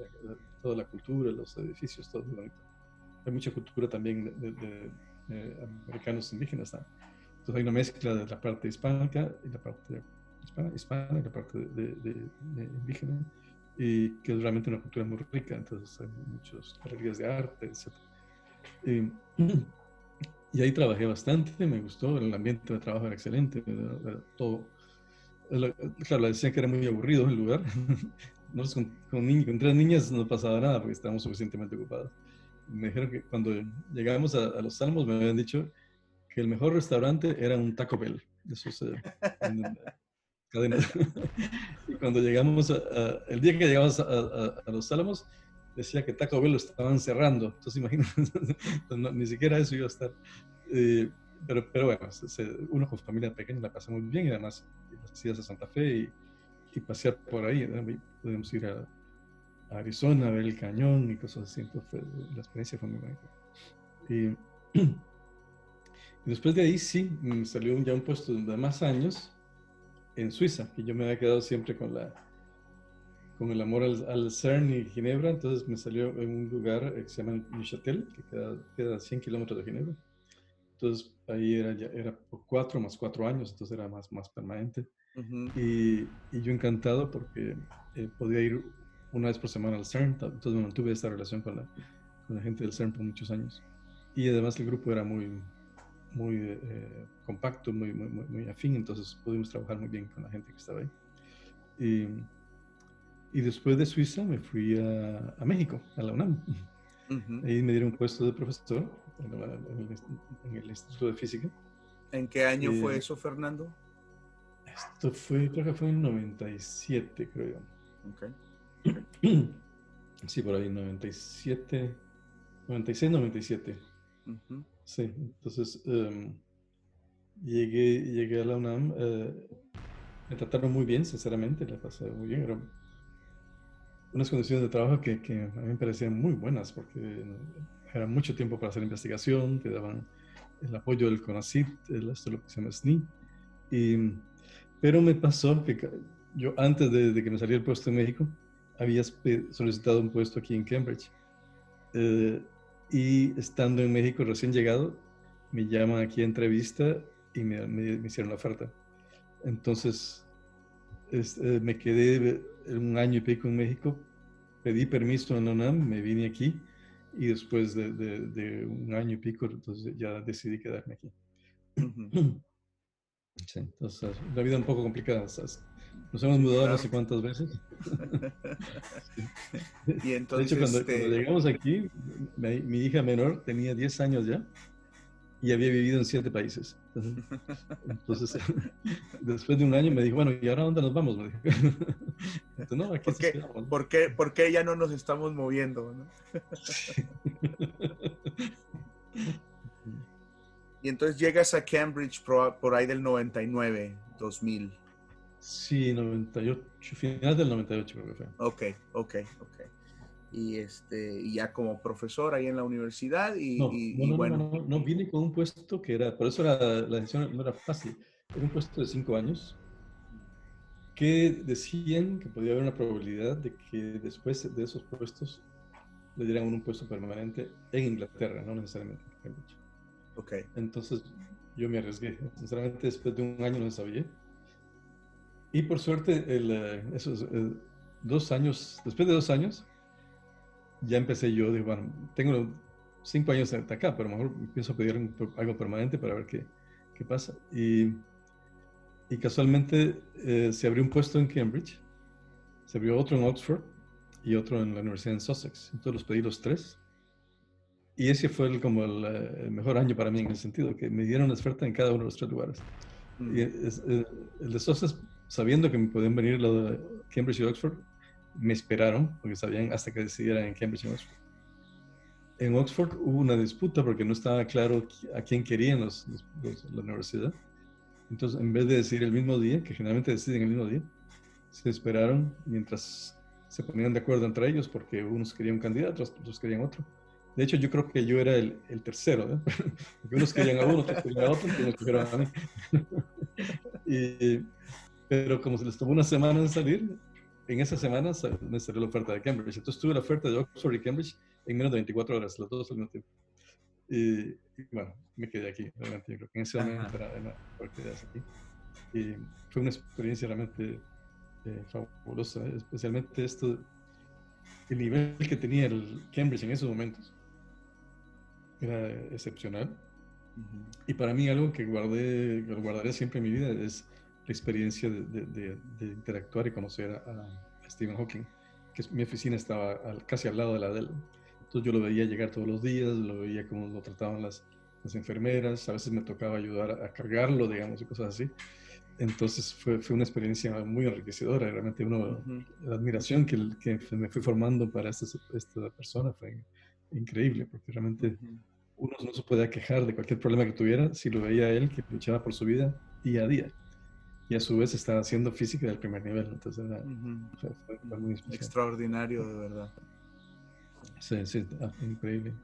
Speaker 2: toda la cultura, los edificios, todo muy bonito. Hay mucha cultura también de, americanos indígenas. Entonces hay una mezcla de la parte hispánica y la parte hispana, hispana y la parte de, indígena, y que es realmente una cultura muy rica. Entonces hay muchas galerías de arte, etc. Y, ahí trabajé bastante, me gustó, el ambiente de trabajo era excelente, todo. Claro, le decían que era muy aburrido el lugar, nosotros con, con, tres niñas no pasaba nada porque estábamos suficientemente ocupados. Me dijeron que cuando llegábamos a, los Salmos me habían dicho que el mejor restaurante era un Taco Bell. Eso se, y cuando llegamos, el día que llegamos a, los Álamos, decía que Taco Bell lo estaban cerrando. Entonces, imagínate, ni siquiera eso iba a estar. Eh, pero, pero bueno, uno con familia pequeña la pasa muy bien y además las a Santa Fe y, y pasear por ahí. Podemos ir a, Arizona ver el cañón y cosas así. Entonces, la experiencia fue muy bonita. Y, después de ahí sí, me salió ya un puesto de más años en Suiza, que yo me había quedado siempre con la con el amor al, CERN y Ginebra, entonces me salió en un lugar que se llama Neuchâtel, que queda, queda a 100 kilómetros de Ginebra. Entonces ahí era, ya, era por cuatro más cuatro años, entonces era más, más permanente. y, y, yo encantado porque eh, podía ir una vez por semana al CERN, entonces me mantuve esta relación con la, con la gente del CERN por muchos años. Y además el grupo era muy, muy eh, compacto, muy, muy, muy, afín, entonces pudimos trabajar muy bien con la gente que estaba ahí. Y, y después de Suiza me fui a, a México, a la UNAM. Ahí me dieron un puesto de profesor en, el, Instituto de Física.
Speaker 1: ¿En qué año fue eso, Fernando?
Speaker 2: Esto fue, creo que fue en 97, creo yo. Okay. Sí, por ahí, 97, 96, 97. Sí, entonces em, llegué, llegué a la UNAM. Eh, me trataron muy bien, sinceramente, la pasé muy bien. Eran unas condiciones de trabajo que, que, a mí me parecían muy buenas porque era mucho tiempo para hacer investigación, te daban el apoyo del CONACYT, esto lo que se llama SNI. Y, pero me pasó que yo antes de, de, que me saliera el puesto en México, había solicitado un puesto aquí en Cambridge. Eh, y estando en México recién llegado, me llaman aquí a entrevista y me, me, hicieron la oferta. Entonces, eh, me quedé un año y pico en México, pedí permiso en UNAM, me vine aquí y después de, de, un año y pico, entonces ya decidí quedarme aquí. Sí, entonces, la vida un poco complicada. Nos hemos mudado no sé cuántas veces.
Speaker 1: y entonces,
Speaker 2: de hecho, cuando, este llegamos aquí, mi, hija menor tenía 10 años ya y había vivido en 7 países. Entonces, después de un año me dijo, bueno, ¿y ahora dónde nos vamos? Me dijo.
Speaker 1: Entonces, no, aquí ¿Por, qué, ¿Por, qué, ¿Por qué ya no nos estamos moviendo? ¿no? y entonces llegas a Cambridge por, ahí del 99, 2000.
Speaker 2: Sí, 98, final del 98 creo que fue.
Speaker 1: Ok, ok, ok. Y, este, y ya como profesor ahí en la universidad y,
Speaker 2: no, no, bueno. No, no, no, vine con un puesto que era, por eso la, la decisión no era fácil, era un puesto de cinco años que decían que podía haber una probabilidad de que después de esos puestos le dieran un puesto permanente en Inglaterra, no necesariamente en Cambridge.
Speaker 1: Ok.
Speaker 2: Entonces yo me arriesgué. Sinceramente, después de un año no sabía. Y por suerte, el, eh, esos eh, dos años, después de dos años, ya empecé yo, digo, bueno, tengo cinco años acá, pero a lo mejor pienso pedir algo permanente para ver qué, qué pasa. Y, y casualmente eh, se abrió un puesto en Cambridge, se abrió otro en Oxford y otro en la Universidad en Sussex. Entonces los pedí los tres. Y ese fue el, como el, mejor año para mí en el sentido que me dieron oferta en cada uno de los tres lugares. Mm. Y el de Sussex sabiendo que me podían venir los de Cambridge y Oxford, me esperaron, porque sabían hasta que decidieran en Cambridge y Oxford. En Oxford hubo una disputa porque no estaba claro a quién querían los, la universidad. Entonces, en vez de decidir el mismo día, que generalmente deciden el mismo día, se esperaron mientras se ponían de acuerdo entre ellos, porque unos querían un candidato, otros querían otro. De hecho, yo creo que yo era el, el tercero, ¿eh? porque unos querían a uno, otros querían a otro, a mí. y, pero como se les tomó una semana en salir, en esa semana me salió la oferta de Cambridge. Entonces tuve la oferta de Oxford y Cambridge en menos de 24 horas, los dos al mismo tiempo. Y, bueno, me quedé aquí, realmente. Yo creo que en ese momento era, era aquí. Y fue una experiencia realmente eh, fabulosa, especialmente esto, el nivel que tenía el Cambridge en esos momentos era excepcional. Y para mí algo que guardé, que guardaré siempre en mi vida es la experiencia de, de, de, interactuar y conocer a, Stephen Hawking. que mi oficina estaba casi al lado de la de él. Entonces yo lo veía llegar todos los días, lo veía cómo lo trataban las, las enfermeras, a veces me tocaba ayudar a, cargarlo, digamos, y cosas así. Entonces fue, fue una experiencia muy enriquecedora, realmente uno, la admiración que, que, me fui formando para esta, esta persona fue increíble, porque realmente uno no se podía quejar de cualquier problema que tuviera si lo veía él que luchaba por su vida día a día. Y a su vez estaba haciendo física del primer nivel, entonces era,
Speaker 1: fue, muy extraordinario, de verdad.
Speaker 2: Sí, sí, ah, increíble.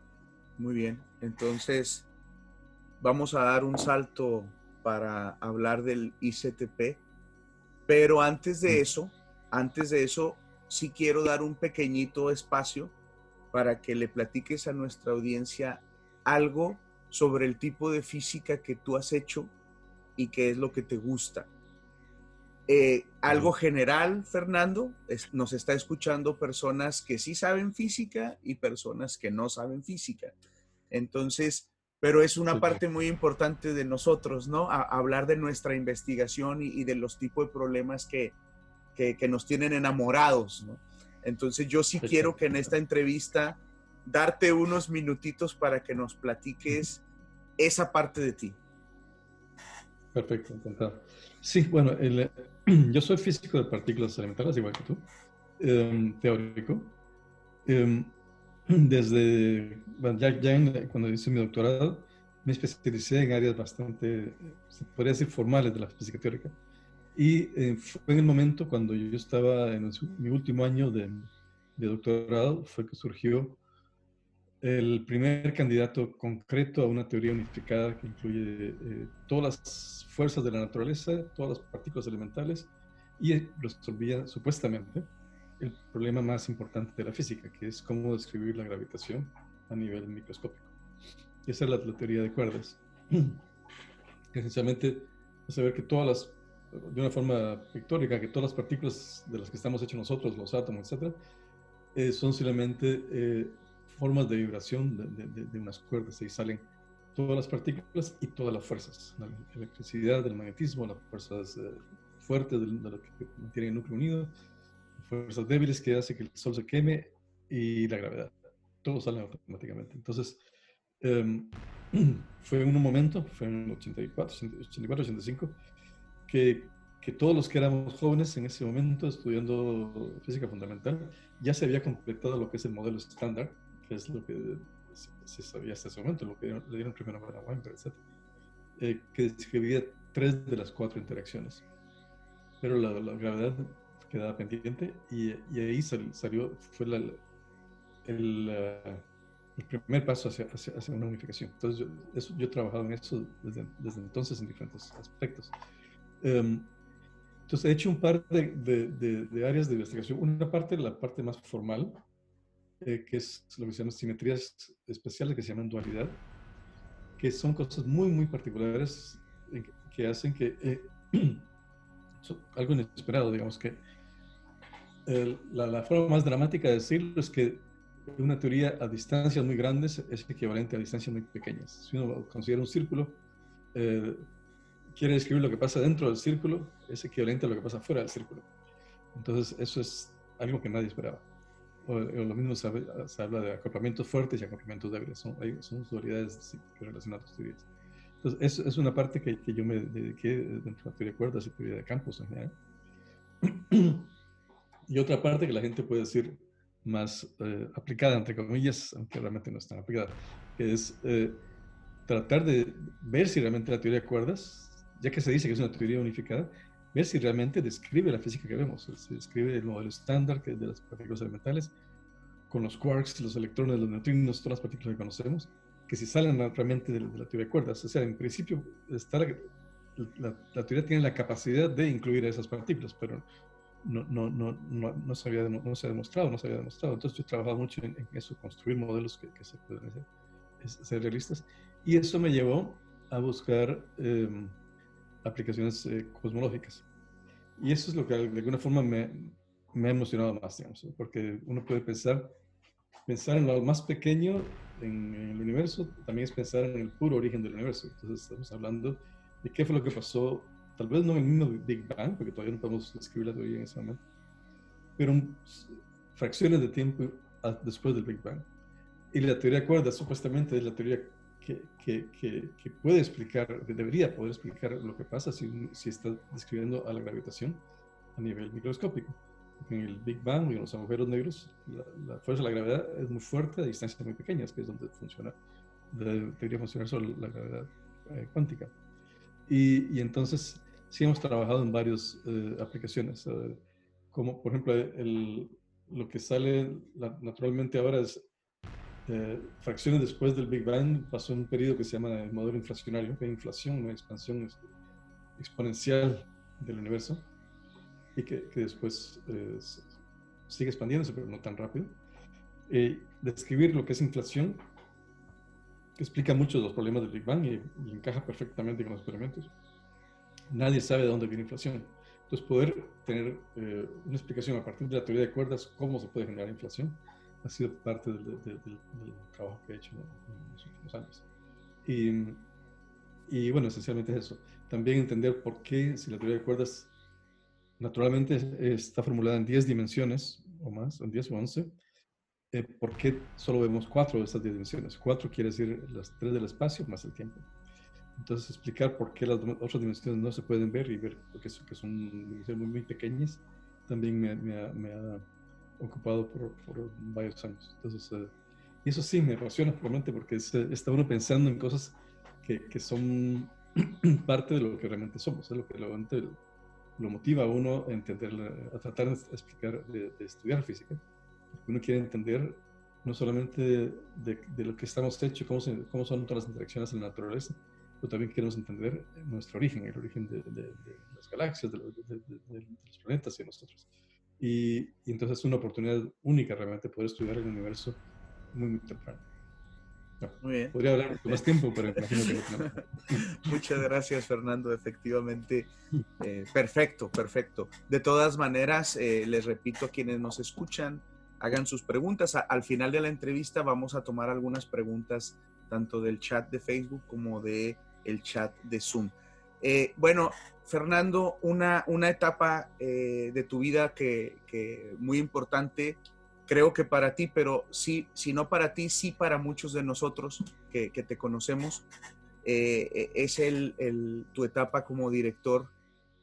Speaker 1: Muy bien, entonces vamos a dar un salto para hablar del ICTP, pero antes de eso, antes de eso, sí quiero dar un pequeñito espacio para que le platiques a nuestra audiencia algo sobre el tipo de física que tú has hecho y qué es lo que te gusta. Eh, algo general, Fernando, nos está escuchando personas que sí saben física y personas que no saben física. Entonces, pero es una parte muy importante de nosotros, ¿no? hablar de nuestra investigación y, de los tipos de problemas que, que, nos tienen enamorados, ¿no? Entonces yo sí quiero que en esta entrevista darte unos minutitos para que nos platiques esa parte de ti.
Speaker 2: Perfecto, encantado. Sí, bueno, yo soy físico de partículas elementales, igual que tú, em, teórico. Em, desde, ya, ya cuando hice mi doctorado, me especialicé en áreas bastante, se podría decir, formales de la física teórica. Y eh, fue en el momento cuando yo estaba en mi último año de, de, doctorado, fue que surgió el primer candidato concreto a una teoría unificada que incluye eh, todas las fuerzas de la naturaleza, todas las partículas elementales, y resolvía supuestamente el problema más importante de la física, que es cómo describir la gravitación a nivel microscópico. Y esa es la, teoría de cuerdas. esencialmente es saber que todas las, de una forma pictórica, que todas las partículas de las que estamos hechos nosotros, los átomos, etc., eh, son simplemente eh, formas de vibración de, de, unas cuerdas. Y salen todas las partículas y todas las fuerzas. La electricidad, el magnetismo, las fuerzas eh, fuertes de, lo que mantiene el núcleo unido, fuerzas débiles que hace que el Sol se queme y la gravedad. Todo sale automáticamente. Entonces, em, fue un momento, fue en 84, 84, 85, que, que todos los que éramos jóvenes en ese momento estudiando física fundamental, ya se había completado lo que es el modelo estándar, es lo que se, sabía hasta ese momento, lo que le dieron primero a Weinberg, etc., eh, que describía tres de las cuatro interacciones. Pero la, la gravedad quedaba pendiente y, y ahí salió, fue la, el, el, primer paso hacia, hacia, una unificación. Entonces yo, eso, yo he trabajado en eso desde, desde entonces en diferentes aspectos. Um, entonces he hecho un par de, de, de, áreas de investigación. Una parte, la parte más formal, eh, que es lo que se llama simetrías especiales, que se llaman dualidad, que son cosas muy, muy particulares que, hacen que... Eh, algo inesperado, digamos que la, forma más dramática de decirlo es que una teoría a distancias muy grandes es equivalente a distancias muy pequeñas. Si uno considera un círculo, eh, quiere describir lo que pasa dentro del círculo, es equivalente a lo que pasa fuera del círculo. Entonces, eso es algo que nadie esperaba. O, lo mismo se, habla de acoplamientos fuertes y acoplamientos débiles. Son, son dualidades las teorías. Entonces, eso es una parte que, que yo me dediqué dentro de la teoría de cuerdas y teoría de campos en general. Y otra parte que la gente puede decir más eh, aplicada, entre comillas, aunque realmente no es tan aplicada, que es eh, tratar de ver si realmente la teoría de cuerdas, ya que se dice que es una teoría unificada, ver si realmente describe la física que vemos, si describe el modelo estándar de las partículas elementales, con los quarks, los electrones, los neutrinos, todas las partículas que conocemos, que si salen realmente de, la teoría de cuerdas. O sea, en principio, está la, la, teoría tiene la capacidad de incluir a esas partículas, pero no, no, no, no, no, se había, no se ha demostrado, no se había demostrado. Entonces yo he trabajado mucho en, eso, construir modelos que, que se pueden ser realistas. Y eso me llevó a buscar em, aplicaciones eh, cosmológicas. Y eso es lo que de alguna forma me, me ha emocionado más, digamos, porque uno puede pensar, pensar en lo más pequeño en, en, el universo, también es pensar en el puro origen del universo. Entonces estamos hablando de qué fue lo que pasó tal vez no en el mismo Big Bang, porque todavía no podemos describir la teoría en ese momento, pero fracciones de tiempo después del Big Bang. Y la teoría de cuerdas supuestamente es la teoría que, que, que, puede explicar, debería poder explicar lo que pasa si, si está describiendo a la gravitación a nivel microscópico. En el Big Bang y en los agujeros negros, la, fuerza de la gravedad es muy fuerte a distancias muy pequeñas, que es donde funciona, debería funcionar solo la gravedad eh, cuántica. Y, y, entonces, sí hemos trabajado en varias eh, aplicaciones, eh, como por ejemplo el, lo que sale naturalmente ahora es eh, fracciones después del Big Bang pasó un periodo que se llama el modelo inflacionario, que es inflación, una expansión exponencial del universo y que, que después sigue expandiéndose, pero no tan rápido. describir lo que es inflación explica mucho los problemas del Big Bang y, y encaja perfectamente con los experimentos nadie sabe de dónde viene inflación. Entonces, poder tener eh, una explicación a partir de la teoría de cuerdas, cómo se puede generar inflación, ha sido parte del, trabajo que he hecho en los últimos años. Y, y, bueno, esencialmente es eso. También entender por qué, si la teoría de cuerdas naturalmente está formulada en 10 dimensiones o más, en 10 o 11, eh, ¿por qué solo vemos cuatro de estas 10 dimensiones? Cuatro quiere decir las tres del espacio más el tiempo. Entonces, explicar por qué las otras dimensiones no se pueden ver y ver que, que son dimensiones muy, muy pequeñas también me, me, ha, ocupado por, por, varios años. Entonces, eh, y eso sí me apasiona realmente porque eh, está uno pensando en cosas que, que, son parte de lo que realmente somos, es lo que realmente lo motiva a uno a entender, a tratar de explicar, de, estudiar física. Porque uno quiere entender no solamente de, de, lo que estamos hechos, cómo, cómo son todas las interacciones en la naturaleza, pero también queremos entender nuestro origen, el origen de, las galaxias, de, los planetas y de nosotros. Y, entonces es una oportunidad única realmente poder estudiar el universo muy, muy temprano. muy bien. Podría hablar más tiempo, pero imagino que no.
Speaker 1: Muchas gracias, Fernando. Efectivamente, eh, perfecto, perfecto. De todas maneras, eh, les repito a quienes nos escuchan, hagan sus preguntas. al final de la entrevista vamos a tomar algunas preguntas tanto del chat de Facebook como de el chat de Zoom. Eh, bueno, Fernando, una, una etapa eh, de tu vida que, muy importante, creo que para ti, pero sí, si no para ti, sí para muchos de nosotros que, te conocemos, eh, es el, tu etapa como director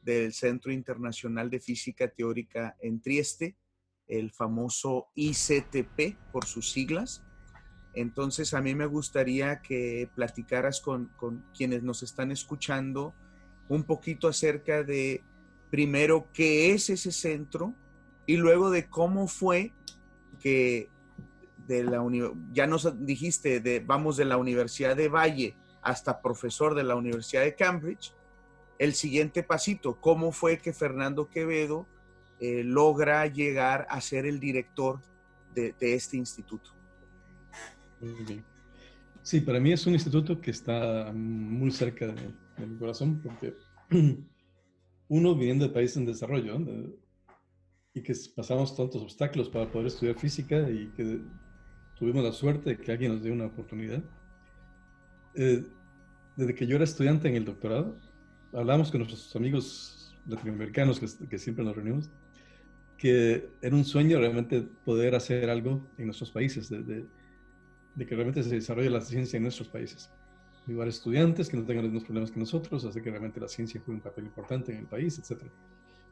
Speaker 1: del Centro Internacional de Física Teórica en Trieste, el famoso ICTP por sus siglas. Entonces a mí me gustaría que platicaras con, quienes nos están escuchando un poquito acerca de, primero, qué es ese centro y luego de cómo fue que de la ya nos dijiste, de, vamos de la Universidad de Valle hasta profesor de la Universidad de Cambridge, el siguiente pasito, cómo fue que Fernando Quevedo eh, logra llegar a ser el director de este instituto.
Speaker 2: Sí, para mí es un instituto que está muy cerca de, mi corazón porque uno viniendo de países en desarrollo y que pasamos tantos obstáculos para poder estudiar física y que tuvimos la suerte de que alguien nos dio una oportunidad. Eh, desde que yo era estudiante en el doctorado, hablamos con nuestros amigos latinoamericanos que, que siempre nos reunimos, que era un sueño realmente poder hacer algo en nuestros países, de, de que realmente se desarrolle la ciencia en nuestros países. Ayudar estudiantes que no tengan los mismos problemas que nosotros, hacer que realmente la ciencia juegue un papel importante en el país, etc.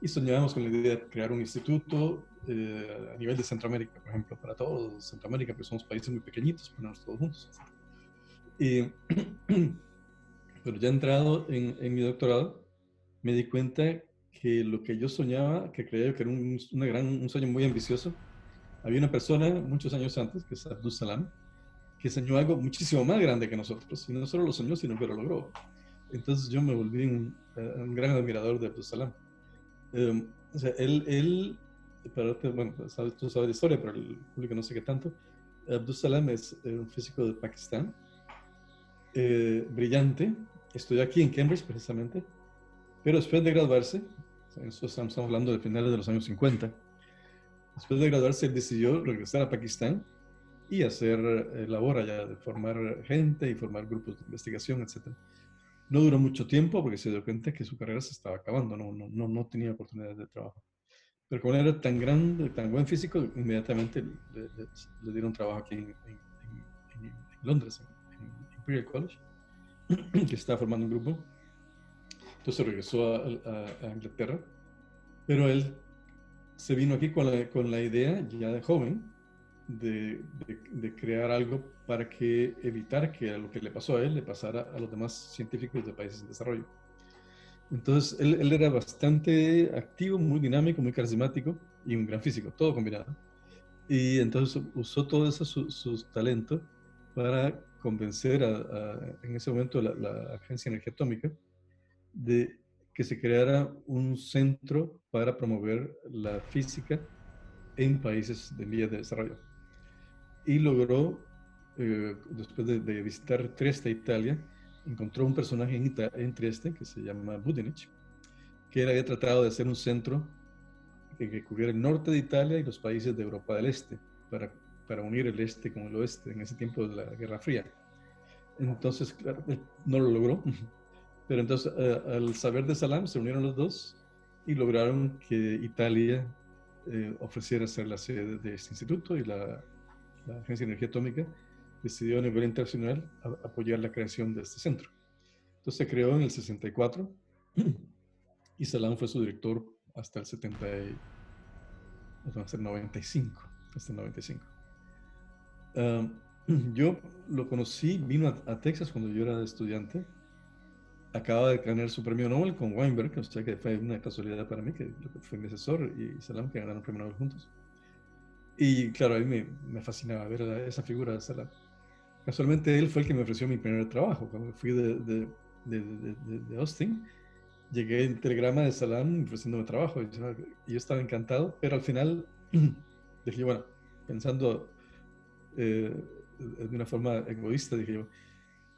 Speaker 2: Y soñábamos con la idea de crear un instituto eh, a nivel de Centroamérica, por ejemplo, para todos Centroamérica, porque somos países muy pequeñitos, ponernos todos juntos. Y, pero ya entrado en, en, mi doctorado, me di cuenta que lo que yo soñaba, que creía que era un, una gran, un sueño muy ambicioso, había una persona muchos años antes, que es Abdus Salam, que soñó algo muchísimo más grande que nosotros. Y no solo lo soñó, sino que lo logró. Entonces yo me volví un, eh, gran admirador de Abdus Salam. Em, o sea, él, él para, bueno, sabes, tú sabes de historia, pero el público no sé qué tanto. Abdus Salam es eh, un físico de Pakistán, eh, brillante, estudió aquí en Cambridge precisamente, pero después de graduarse, estamos hablando de finales de los años 50, después de graduarse él decidió regresar a Pakistán y hacer eh, labor allá de formar gente y formar grupos de investigación, etc. No duró mucho tiempo porque se dio cuenta que su carrera se estaba acabando, no, no, no, no tenía oportunidades de trabajo. Pero como era tan grande, tan buen físico, inmediatamente le, dieron trabajo aquí en, Londres, en, Imperial College, que estaba formando un grupo. Entonces regresó a, Inglaterra, pero él se vino aquí con la, con la idea, ya de joven, de, de, crear algo para que evitar que lo que le pasó a él le pasara a los demás científicos de países en desarrollo. Entonces, él, él, era bastante activo, muy dinámico, muy carismático y un gran físico, todo combinado. Y entonces usó todo eso, su, su talento, para convencer a, en ese momento la, la Agencia Energía Atómica de que se creara un centro para promover la física en países de vías de desarrollo. Y logró, eh, después de, de visitar Trieste, Italia, encontró un personaje en, en Trieste que se llama Budenich, que él había tratado de hacer un centro que, cubriera el norte de Italia y los países de Europa del Este, para, para unir el este con el oeste en ese tiempo de la Guerra Fría. Entonces, claro, no lo logró, pero entonces eh, al saber de Salam se unieron los dos y lograron que Italia eh, ofreciera ser la sede de este instituto y la, la Agencia de Energía Atómica decidió a nivel internacional apoyar la creación de este centro. Entonces se creó en el 64 y Salam fue su director hasta el 70 hasta el 95, hasta el 95. yo lo conocí, vino a, Texas cuando yo era estudiante. Acaba de ganar su premio Nobel con Weinberg, o sea que fue una casualidad para mí, que fue mi asesor y Salam que ganaron el premio Nobel juntos. Y claro, a mí me, me fascinaba ver esa figura de Salam. Casualmente él fue el que me ofreció mi primer trabajo. Cuando fui de, de, de, de Austin, llegué en telegrama de Salam ofreciéndome trabajo. Y yo, estaba encantado, pero al final dije, bueno, pensando eh, de una forma egoísta, dije yo,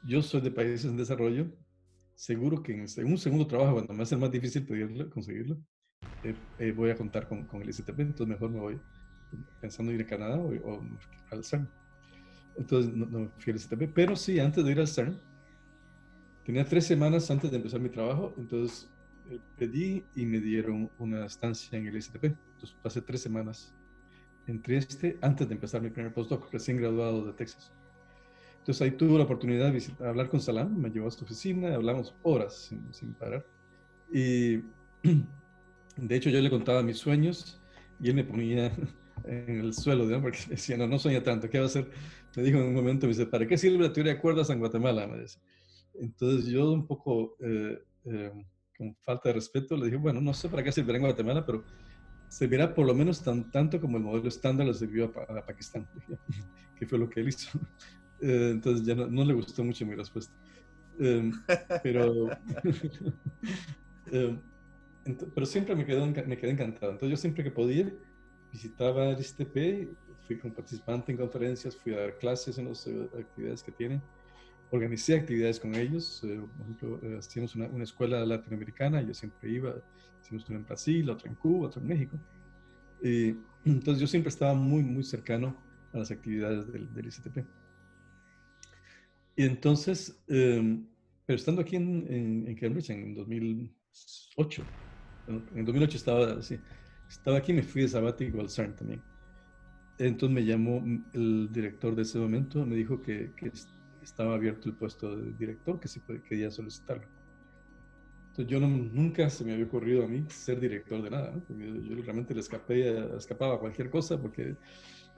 Speaker 2: yo soy de países en desarrollo, seguro que en un segundo trabajo, cuando me hace más difícil pedirlo, conseguirlo, eh, eh, voy a contar con, con, el ICTP, entonces mejor me voy pensando ir a Canadá o, o al CERN. Entonces no, no fui al STP, pero sí, antes de ir al CERN, tenía tres semanas antes de empezar mi trabajo, entonces eh, pedí y me dieron una estancia en el STP. Entonces pasé tres semanas en Trieste antes de empezar mi primer postdoc, recién graduado de Texas. Entonces ahí tuve la oportunidad de hablar con Salam, me llevó a su oficina, hablamos horas sin, sin parar. Y de hecho yo le contaba mis sueños y él me ponía en el suelo, ¿no? porque decía, no, no sueña tanto, ¿qué va a hacer? Me dijo en un momento, me dice, ¿para qué sirve la teoría de cuerdas en Guatemala? Me dice. Entonces yo un poco, eh, eh, con falta de respeto, le dije, bueno, no sé para qué sirve en Guatemala, pero servirá por lo menos tan, tanto como el modelo estándar le sirvió a, Pakistán, que fue lo que él hizo. Eh, entonces ya no, no, le gustó mucho mi respuesta. Em, pero, em, pero siempre me, quedó, me quedé encantado. Entonces yo siempre que podía, visitaba el ISTP, fui como participante en conferencias, fui a dar clases en las eh, actividades que tienen, organicé actividades con ellos, eh, por ejemplo, eh, hacíamos una, una, escuela latinoamericana, yo siempre iba, hicimos una en Brasil, otra en Cuba, otra en México. Y, entonces yo siempre estaba muy, muy cercano a las actividades del, del. Y entonces, em, pero estando aquí en, en, en, Cambridge en 2008, en 2008 estaba así, estaba aquí, me fui de sabático al CERN también. Entonces me llamó el director de ese momento, me dijo que, que estaba abierto el puesto de director, que si quería solicitarlo. Entonces yo no, nunca se me había ocurrido a mí ser director de nada, ¿no? yo, yo, realmente le escapé, escapaba a cualquier cosa porque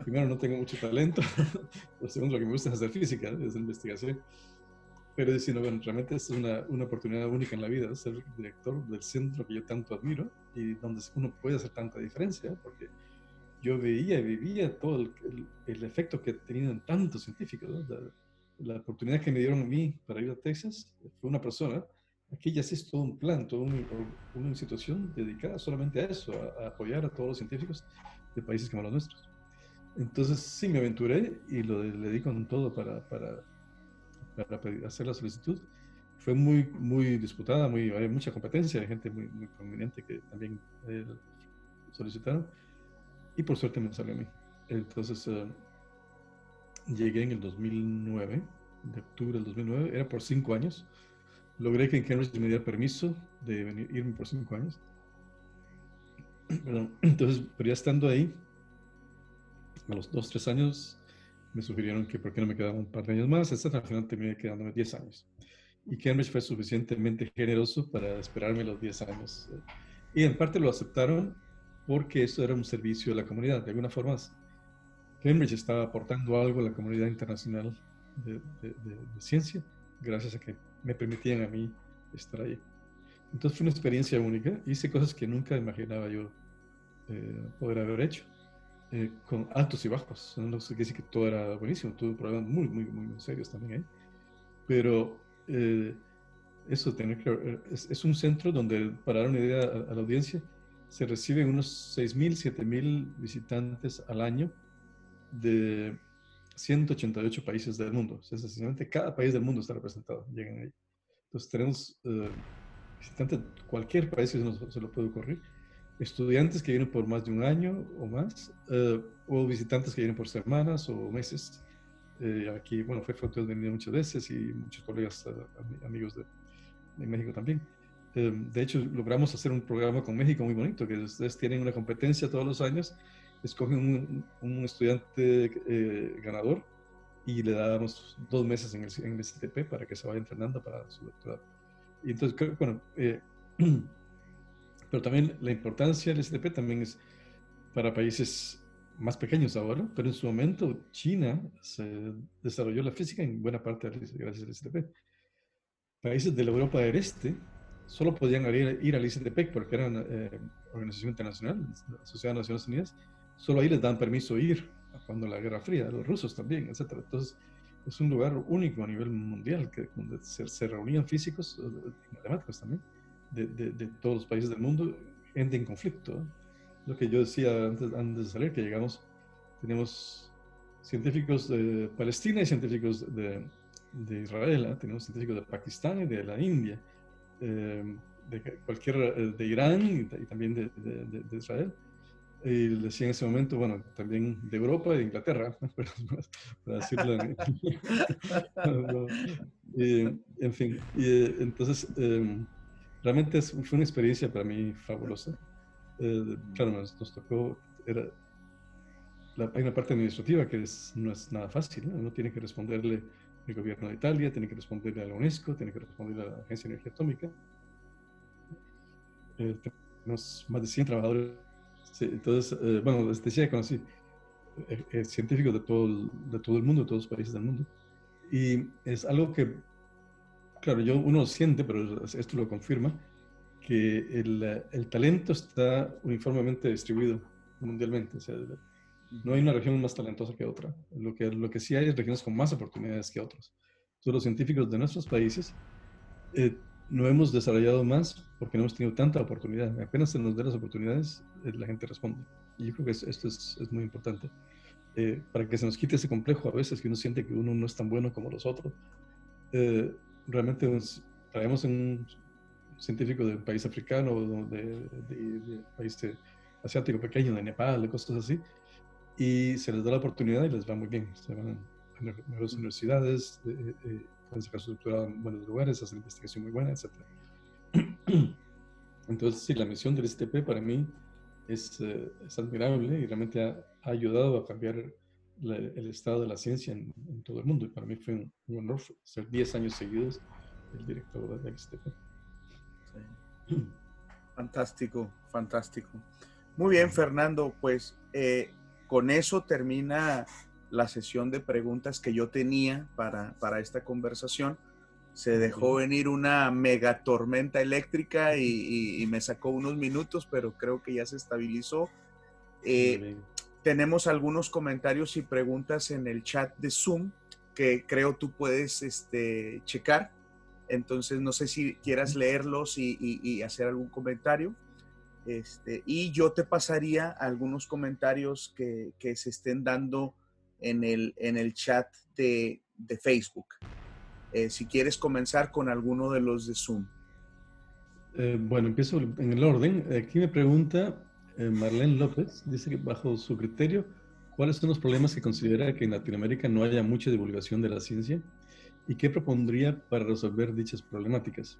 Speaker 2: primero no tengo mucho talento, segundo lo que me gusta es hacer física, es investigación pero diciendo, bueno, realmente es una, una, oportunidad única en la vida, ser director del centro que yo tanto admiro y donde uno puede hacer tanta diferencia, porque yo veía y vivía todo el, el, efecto que tenían tantos científicos. La, oportunidad que me dieron a mí para ir a Texas fue una persona, aquí ya es todo un plan, toda una institución dedicada solamente a eso, a, apoyar a todos los científicos de países como los nuestros. Entonces sí me aventuré y lo le di con todo para, para para hacer la solicitud. Fue muy, muy disputada, muy, hay mucha competencia, hay gente muy, muy prominente que también eh, solicitaron. Y por suerte me salió a mí. Entonces eh, llegué en el 2009, de octubre del 2009, era por cinco años. Logré que en Cambridge me diera permiso de venir, irme por cinco años. entonces, pero ya estando ahí, a los dos, tres años, me sugirieron que por qué no me quedaba un par de años más, etc. Al final terminé quedándome 10 años. Y Cambridge fue suficientemente generoso para esperarme los 10 años. Y en parte lo aceptaron porque eso era un servicio a la comunidad. De alguna forma, Cambridge estaba aportando algo a la comunidad internacional de, ciencia, gracias a que me permitían a mí estar ahí. Entonces fue una experiencia única. Hice cosas que nunca imaginaba yo eh, poder haber hecho, eh, con altos y bajos. No sé qué decir que todo era buenísimo, tuve problemas muy, muy, muy serios también ahí. Pero eh, eso tener que, es, un centro donde, para dar una idea a, la audiencia, se reciben unos 6.000, 7.000 visitantes al año de 188 países del mundo. O sea, sencillamente cada país del mundo está representado, llegan ahí. Entonces tenemos eh, visitantes de cualquier país se, se lo puede ocurrir, estudiantes que vienen por más de un año o más, eh, o visitantes que vienen por semanas o meses. Eh, aquí, bueno, fue Fotos venido muchas veces y muchos colegas, amigos de, de, México también. de hecho, logramos hacer un programa con México muy bonito, que ustedes tienen una competencia todos los años escogen un, estudiante eh, ganador y le damos dos meses en el, en el STP para que se vaya entrenando para su doctorado. Y entonces, bueno, eh, pero también la importancia del STP también es para países más pequeños ahora, pero en su momento China se desarrolló la física en buena parte gracias al ICTP. Países de la Europa del Este solo podían ir, al ICTP porque era una eh, organización internacional, la Sociedad de Naciones Unidas, solo ahí les dan permiso ir cuando la Guerra Fría, los rusos también, etc. Entonces, es un lugar único a nivel mundial, que, donde se, reunían físicos eh, y matemáticos también, de, de, todos los países del mundo, gente en conflicto. Lo que yo decía antes, antes de salir, que llegamos, tenemos científicos de Palestina y científicos de, de Israel, ¿eh? tenemos científicos de Pakistán y de la India, eh, de cualquier, de Irán y, y también de, Israel y decía en ese momento, bueno, también de Europa e de Inglaterra, para decirlo. en fin, y, entonces em, realmente fue una experiencia para mí fabulosa. Eh, claro, nos, tocó, era, la, hay una parte administrativa que es, no es nada fácil, ¿no? uno tiene que responderle al gobierno de Italia, tiene que responderle a la UNESCO, tiene que responderle a la Agencia de Energía Atómica. Eh, tenemos más de 100 trabajadores Sí, entonces, eh, bueno, les decía que conocí eh, eh, científicos de todo, el, de todo el mundo, de todos los países del mundo. Y es algo que, claro, yo uno siente, pero esto lo confirma, que el, el talento está uniformemente distribuido mundialmente. O sea, no hay una región más talentosa que otra. Lo que, lo que sí hay es regiones con más oportunidades que otras. Entonces, los científicos de nuestros países no hemos desarrollado más porque no hemos tenido tanta oportunidad. Apenas se nos den las oportunidades, eh, la gente responde. Y yo creo que esto es, es, muy importante. Eh, para que se nos quite ese complejo a veces que uno siente que uno no es tan bueno como los otros. Eh, realmente traemos un científico de un país africano, de, de, país asiático pequeño, de Nepal, de cosas así, y se les da la oportunidad y les va muy bien. Se van a mejores universidades, pueden sacar su doctorado en buenos lugares, hacer investigación muy buena, etc. Entonces, sí, la misión del STP para mí es, eh, es admirable y realmente ha, ayudado a cambiar el estado de la ciencia en, todo el mundo. Y para mí fue un, honor ser 10 años seguidos el director del STP.
Speaker 1: Fantástico, fantástico. Muy bien, Fernando, pues eh, con eso termina la sesión de preguntas que yo tenía para, para esta conversación. Se dejó venir una mega tormenta eléctrica y, me sacó unos minutos, pero creo que ya se estabilizó. Eh, tenemos algunos comentarios y preguntas en el chat de Zoom que creo tú puedes este, checar. Entonces, no sé si quieras leerlos y, hacer algún comentario. Este, y yo te pasaría algunos comentarios que, que se estén dando en el, en el chat de, de Facebook. Eh, si quieres comenzar con alguno de los de Zoom.
Speaker 2: Eh, bueno, empiezo en el orden. Aquí me pregunta Marlene López, dice que bajo su criterio, ¿cuáles son los problemas que considera que en Latinoamérica no haya mucha divulgación de la ciencia? ¿Y qué propondría para resolver dichas problemáticas?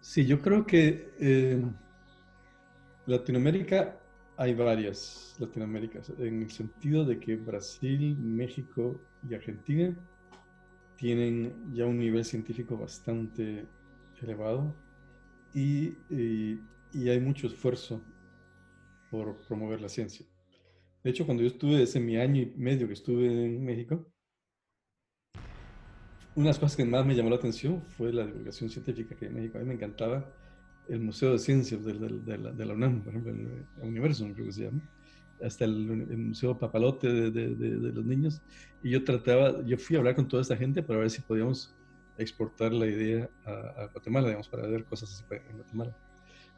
Speaker 2: Sí, yo creo que Latinoamérica hay varias Latinoaméricas, en el sentido de que Brasil, México y Argentina tienen ya un nivel científico bastante elevado y, y, hay mucho esfuerzo por promover la ciencia. De hecho, cuando yo estuve ese mi año y medio que estuve en México, una de las cosas que más me llamó la atención fue la divulgación científica que en México. A mí me encantaba el Museo de Ciencias de, de, la, de la, UNAM, por ejemplo, el, Universo, creo que se llama, hasta el, Museo Papalote de, los niños. Y yo trataba, yo fui a hablar con toda esta gente para ver si podíamos exportar la idea a, Guatemala, digamos, para ver cosas así en Guatemala.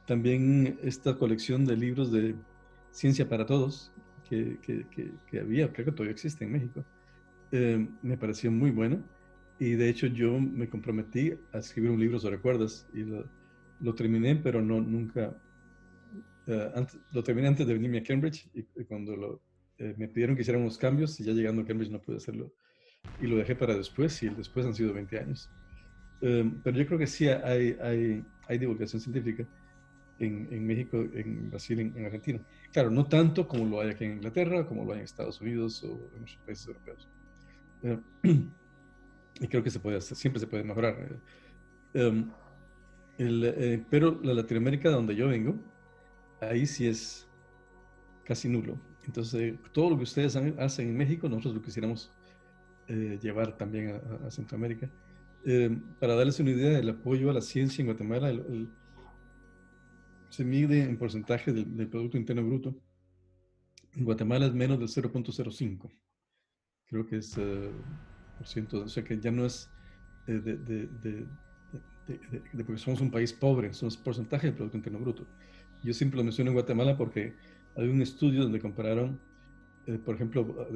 Speaker 2: También esta colección de libros de ciencia para todos que, que, que, había, creo que todavía existe en México, eh, me pareció muy buena. Y de hecho yo me comprometí a escribir un libro sobre cuerdas y lo, lo terminé, pero no nunca. Eh, antes, lo terminé antes de venirme a Cambridge y, cuando lo, eh, me pidieron que hiciera unos cambios y ya llegando a Cambridge no pude hacerlo. Y lo dejé para después y el después han sido 20 años. Eh, pero yo creo que sí hay, hay, hay divulgación científica en, en, México, en Brasil, en, Argentina. Claro, no tanto como lo hay aquí en Inglaterra, como lo hay en Estados Unidos o en otros países europeos. y creo que se puede hacer, siempre se puede mejorar. Um, eh, pero la Latinoamérica donde yo vengo, ahí sí es casi nulo. Entonces, todo lo que ustedes hacen en México, nosotros lo quisiéramos eh, llevar también a, Centroamérica. Eh, para darles una idea del apoyo a la ciencia en Guatemala, se mide en porcentaje del, Producto Interno Bruto. En Guatemala es menos del 0.05. Creo que es por ciento, o sea que ya no es de de, porque somos un país pobre, somos porcentaje del Producto Interno Bruto. Yo siempre lo menciono en Guatemala porque hay un estudio donde compararon, eh, por ejemplo,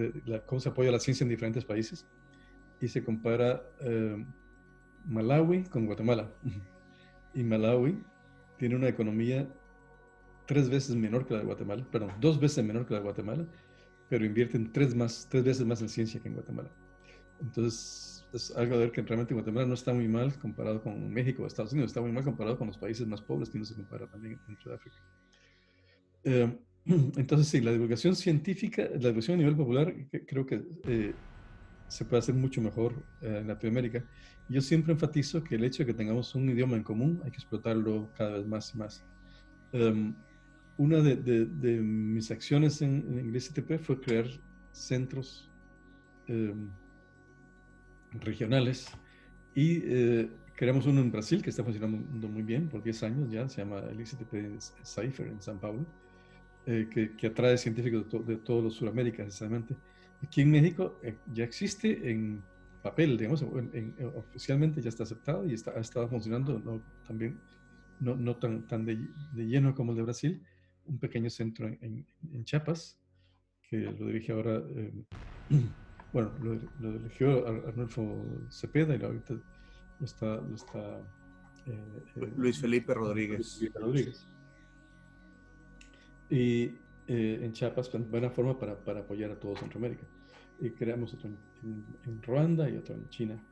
Speaker 2: cómo se apoya la ciencia en diferentes países y se compara eh, Malawi con Guatemala. Y Malawi tiene una economía tres veces menor que la de Guatemala, perdón, dos veces menor que la de Guatemala, pero invierten tres, más, tres veces más en ciencia que en Guatemala. Entonces, es algo de ver que realmente Guatemala no está muy mal comparado con México o Estados Unidos, está muy mal comparado con los países más pobres que no se compara también dentro de África. Eh, entonces, sí, la divulgación científica, la divulgación a nivel popular, creo que eh, se puede hacer mucho mejor eh, en Latinoamérica. Yo siempre enfatizo que el hecho de que tengamos un idioma en común hay que explotarlo cada vez más y más. Um, una de, mis acciones en, en Inglés ITP fue crear centros um, regionales y eh, creamos uno en Brasil que está funcionando muy bien por 10 años ya, se llama el ICTP Cypher en San Paulo, eh, que, que, atrae científicos de, de todos los Sudamérica, precisamente. Aquí en México eh, ya existe en papel, digamos, en, oficialmente ya está aceptado y está, ha estado funcionando no, también, no, no tan, tan de, de, lleno como el de Brasil, un pequeño centro en, en Chiapas, que lo dirige ahora bueno, lo, lo eligió Arnulfo Cepeda y ahorita lo está, lo está
Speaker 1: eh, eh, Luis Felipe Rodríguez. Luis Felipe Rodríguez.
Speaker 2: Y eh, en Chiapas, buena forma para, para, apoyar a todo Centroamérica. Y creamos otro en, en Ruanda y otro en China.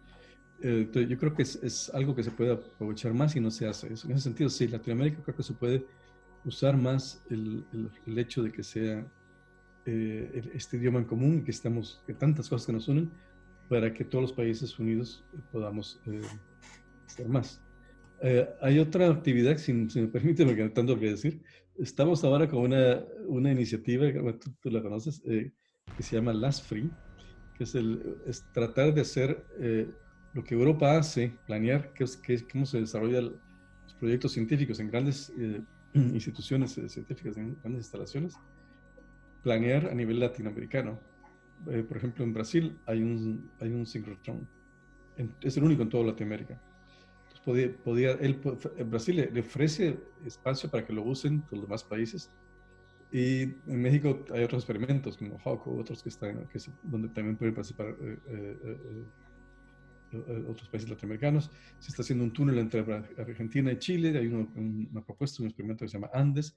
Speaker 2: entonces, yo creo que es, es, algo que se puede aprovechar más y no se hace. Eso, en ese sentido, sí, Latinoamérica creo que se puede usar más el, el, el hecho de que sea eh, este idioma en común y que estamos, que tantas cosas que nos unen, para que todos los países unidos podamos eh, más. Eh, hay otra actividad, si, me permite, queda tanto que decir. Estamos ahora con una, una iniciativa, tú, la conoces, que se llama Last Free, que es, el, tratar de hacer lo que Europa hace, planear que, que, cómo se desarrollan los proyectos científicos en grandes instituciones científicas, en grandes instalaciones, planear a nivel latinoamericano. Eh, por ejemplo, en Brasil hay un, hay un synchrotron. es el único en toda Latinoamérica. Podía, podía, él, Brasil le, ofrece espacio para que lo usen los demás países. Y en México hay otros experimentos, como Hawk otros que están, que donde también pueden participar eh, eh, otros países latinoamericanos. Se está haciendo un túnel entre Argentina y Chile. Hay una propuesta, un experimento que se llama Andes,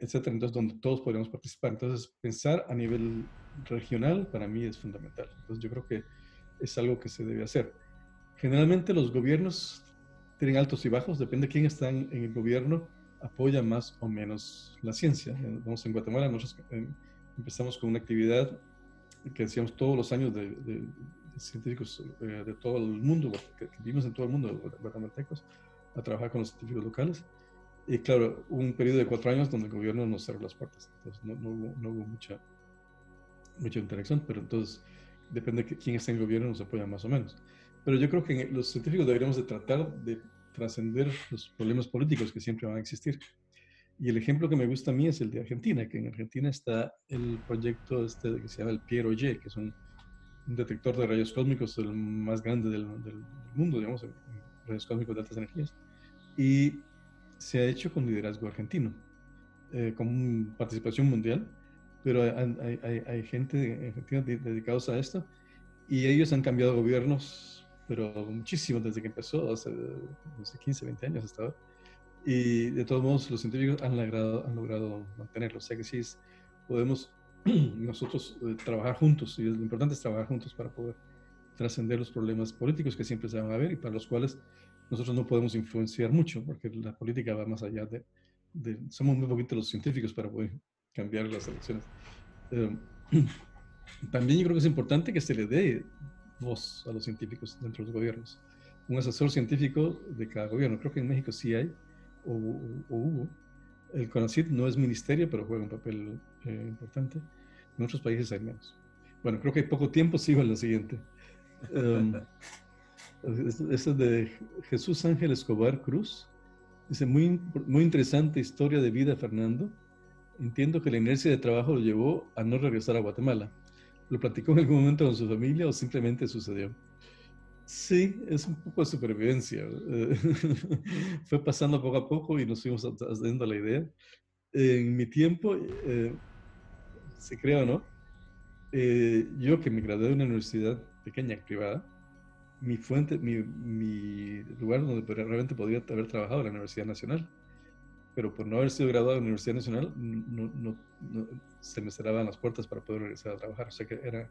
Speaker 2: etcétera, entonces donde todos podríamos participar. Entonces, pensar a nivel regional para mí es fundamental. Entonces, yo creo que es algo que se debe hacer. Generalmente los gobiernos tienen altos y bajos, depende de quién está en, el gobierno, apoya más o menos la ciencia. Vamos en Guatemala, nosotros empezamos con una actividad que hacíamos todos los años de, científicos eh, de todo el mundo, que, vivimos en todo el mundo, guatemaltecos, a trabajar con los científicos locales. Y claro, un periodo de cuatro años donde el gobierno nos cerró las puertas. Entonces no, hubo, no hubo, mucha, mucha interacción, pero entonces depende de quién está en el gobierno, nos apoya más o menos. Pero yo creo que los científicos deberíamos de tratar de trascender los problemas políticos que siempre van a existir. Y el ejemplo que me gusta a mí es el de Argentina, que en Argentina está el proyecto este que se llama el Piero Y, que es un, detector de rayos cósmicos el más grande del, mundo, digamos, en, rayos cósmicos de altas energías. Y se ha hecho con liderazgo argentino, eh, con participación mundial, pero hay, hay, hay gente en Argentina dedicados a esto y ellos han cambiado gobiernos, pero muchísimo desde que empezó, hace, hace 15, 20 años hasta ahora y de todos modos, los científicos han logrado, han logrado mantenerlo. O sea que sí, podemos nosotros eh, trabajar juntos. Y lo importante es trabajar juntos para poder trascender los problemas políticos que siempre se van a ver y para los cuales nosotros no podemos influenciar mucho, porque la política va más allá de... somos muy poquitos los científicos para poder cambiar las elecciones. Eh, también yo creo que es importante que se le dé voz a los científicos dentro de los gobiernos. Un asesor científico de cada gobierno. Creo que en México sí hay o, hubo. El CONACYT no es ministerio, pero juega un papel eh, importante. En otros países hay menos. Bueno, creo que hay poco tiempo, sigo en la siguiente. Um, es de Jesús Ángel Escobar Cruz. Dice, muy, muy interesante historia de vida, Fernando. Entiendo que la inercia de trabajo lo llevó a no regresar a Guatemala. ¿Lo platicó en algún momento con su familia o simplemente sucedió? Sí, es un poco de supervivencia. Fue pasando poco a poco y nos fuimos haciendo la idea. En mi tiempo, eh, se crea o no, eh, yo que me gradué de una universidad pequeña, privada, mi fuente, mi, mi lugar donde realmente podía haber trabajado la Universidad Nacional. Pero por no haber sido graduado de la Universidad Nacional, no, no, se me cerraban las puertas para poder regresar a trabajar. O sea que era,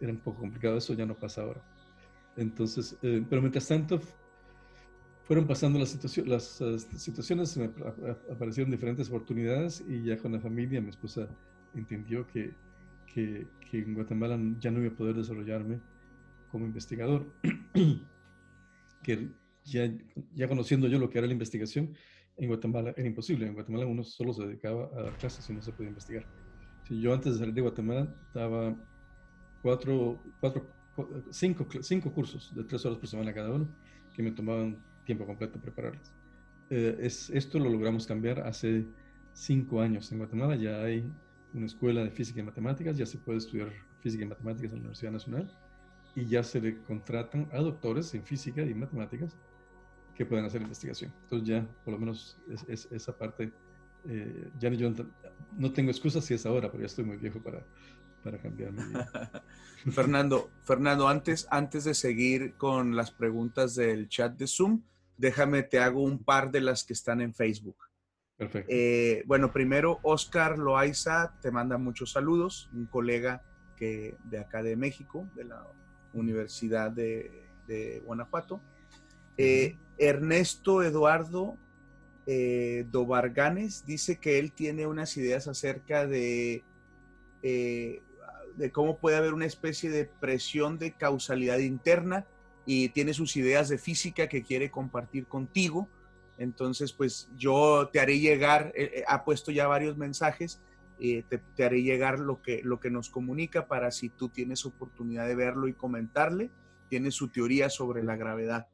Speaker 2: era un poco complicado. Eso ya no pasa ahora. Entonces, eh, pero mientras tanto, fueron pasando las, las situaciones, me aparecieron diferentes oportunidades y ya con la familia mi esposa entendió que, que, en Guatemala ya no iba a poder desarrollarme como investigador, que ya, ya conociendo yo lo que era la investigación, en Guatemala era imposible. En Guatemala uno solo se dedicaba a dar clases y no se podía investigar. Yo antes de salir de Guatemala daba cuatro, cuatro cinco, cinco cursos de tres horas por semana cada uno, que me tomaban tiempo completo prepararlos. Eh, es, esto lo logramos cambiar hace cinco años. En Guatemala ya hay una escuela de física y matemáticas, ya se puede estudiar física y matemáticas en la Universidad Nacional y ya se le contratan a doctores en física y matemáticas que pueden hacer investigación. Entonces ya por lo menos es, esa parte, eh, ya yo no tengo excusas si es ahora, pero ya estoy muy viejo para, para cambiar
Speaker 1: Fernando, Fernando, antes, antes de seguir con las preguntas del chat de Zoom, déjame te hago un par de las que están en Facebook.
Speaker 2: Perfecto.
Speaker 1: Eh, bueno, primero, Oscar Loaiza te manda muchos saludos, un colega que, de acá de México, de la Universidad de, Guanajuato. Eh, Ernesto Eduardo eh, Dobarganes dice que él tiene unas ideas acerca de eh, de cómo puede haber una especie de presión de causalidad interna y tiene sus ideas de física que quiere compartir contigo. Entonces, pues yo te haré llegar, eh, eh, ha puesto ya varios mensajes, eh, te, haré llegar lo que, lo que nos comunica para si tú tienes oportunidad de verlo y comentarle. Tiene su teoría sobre la gravedad.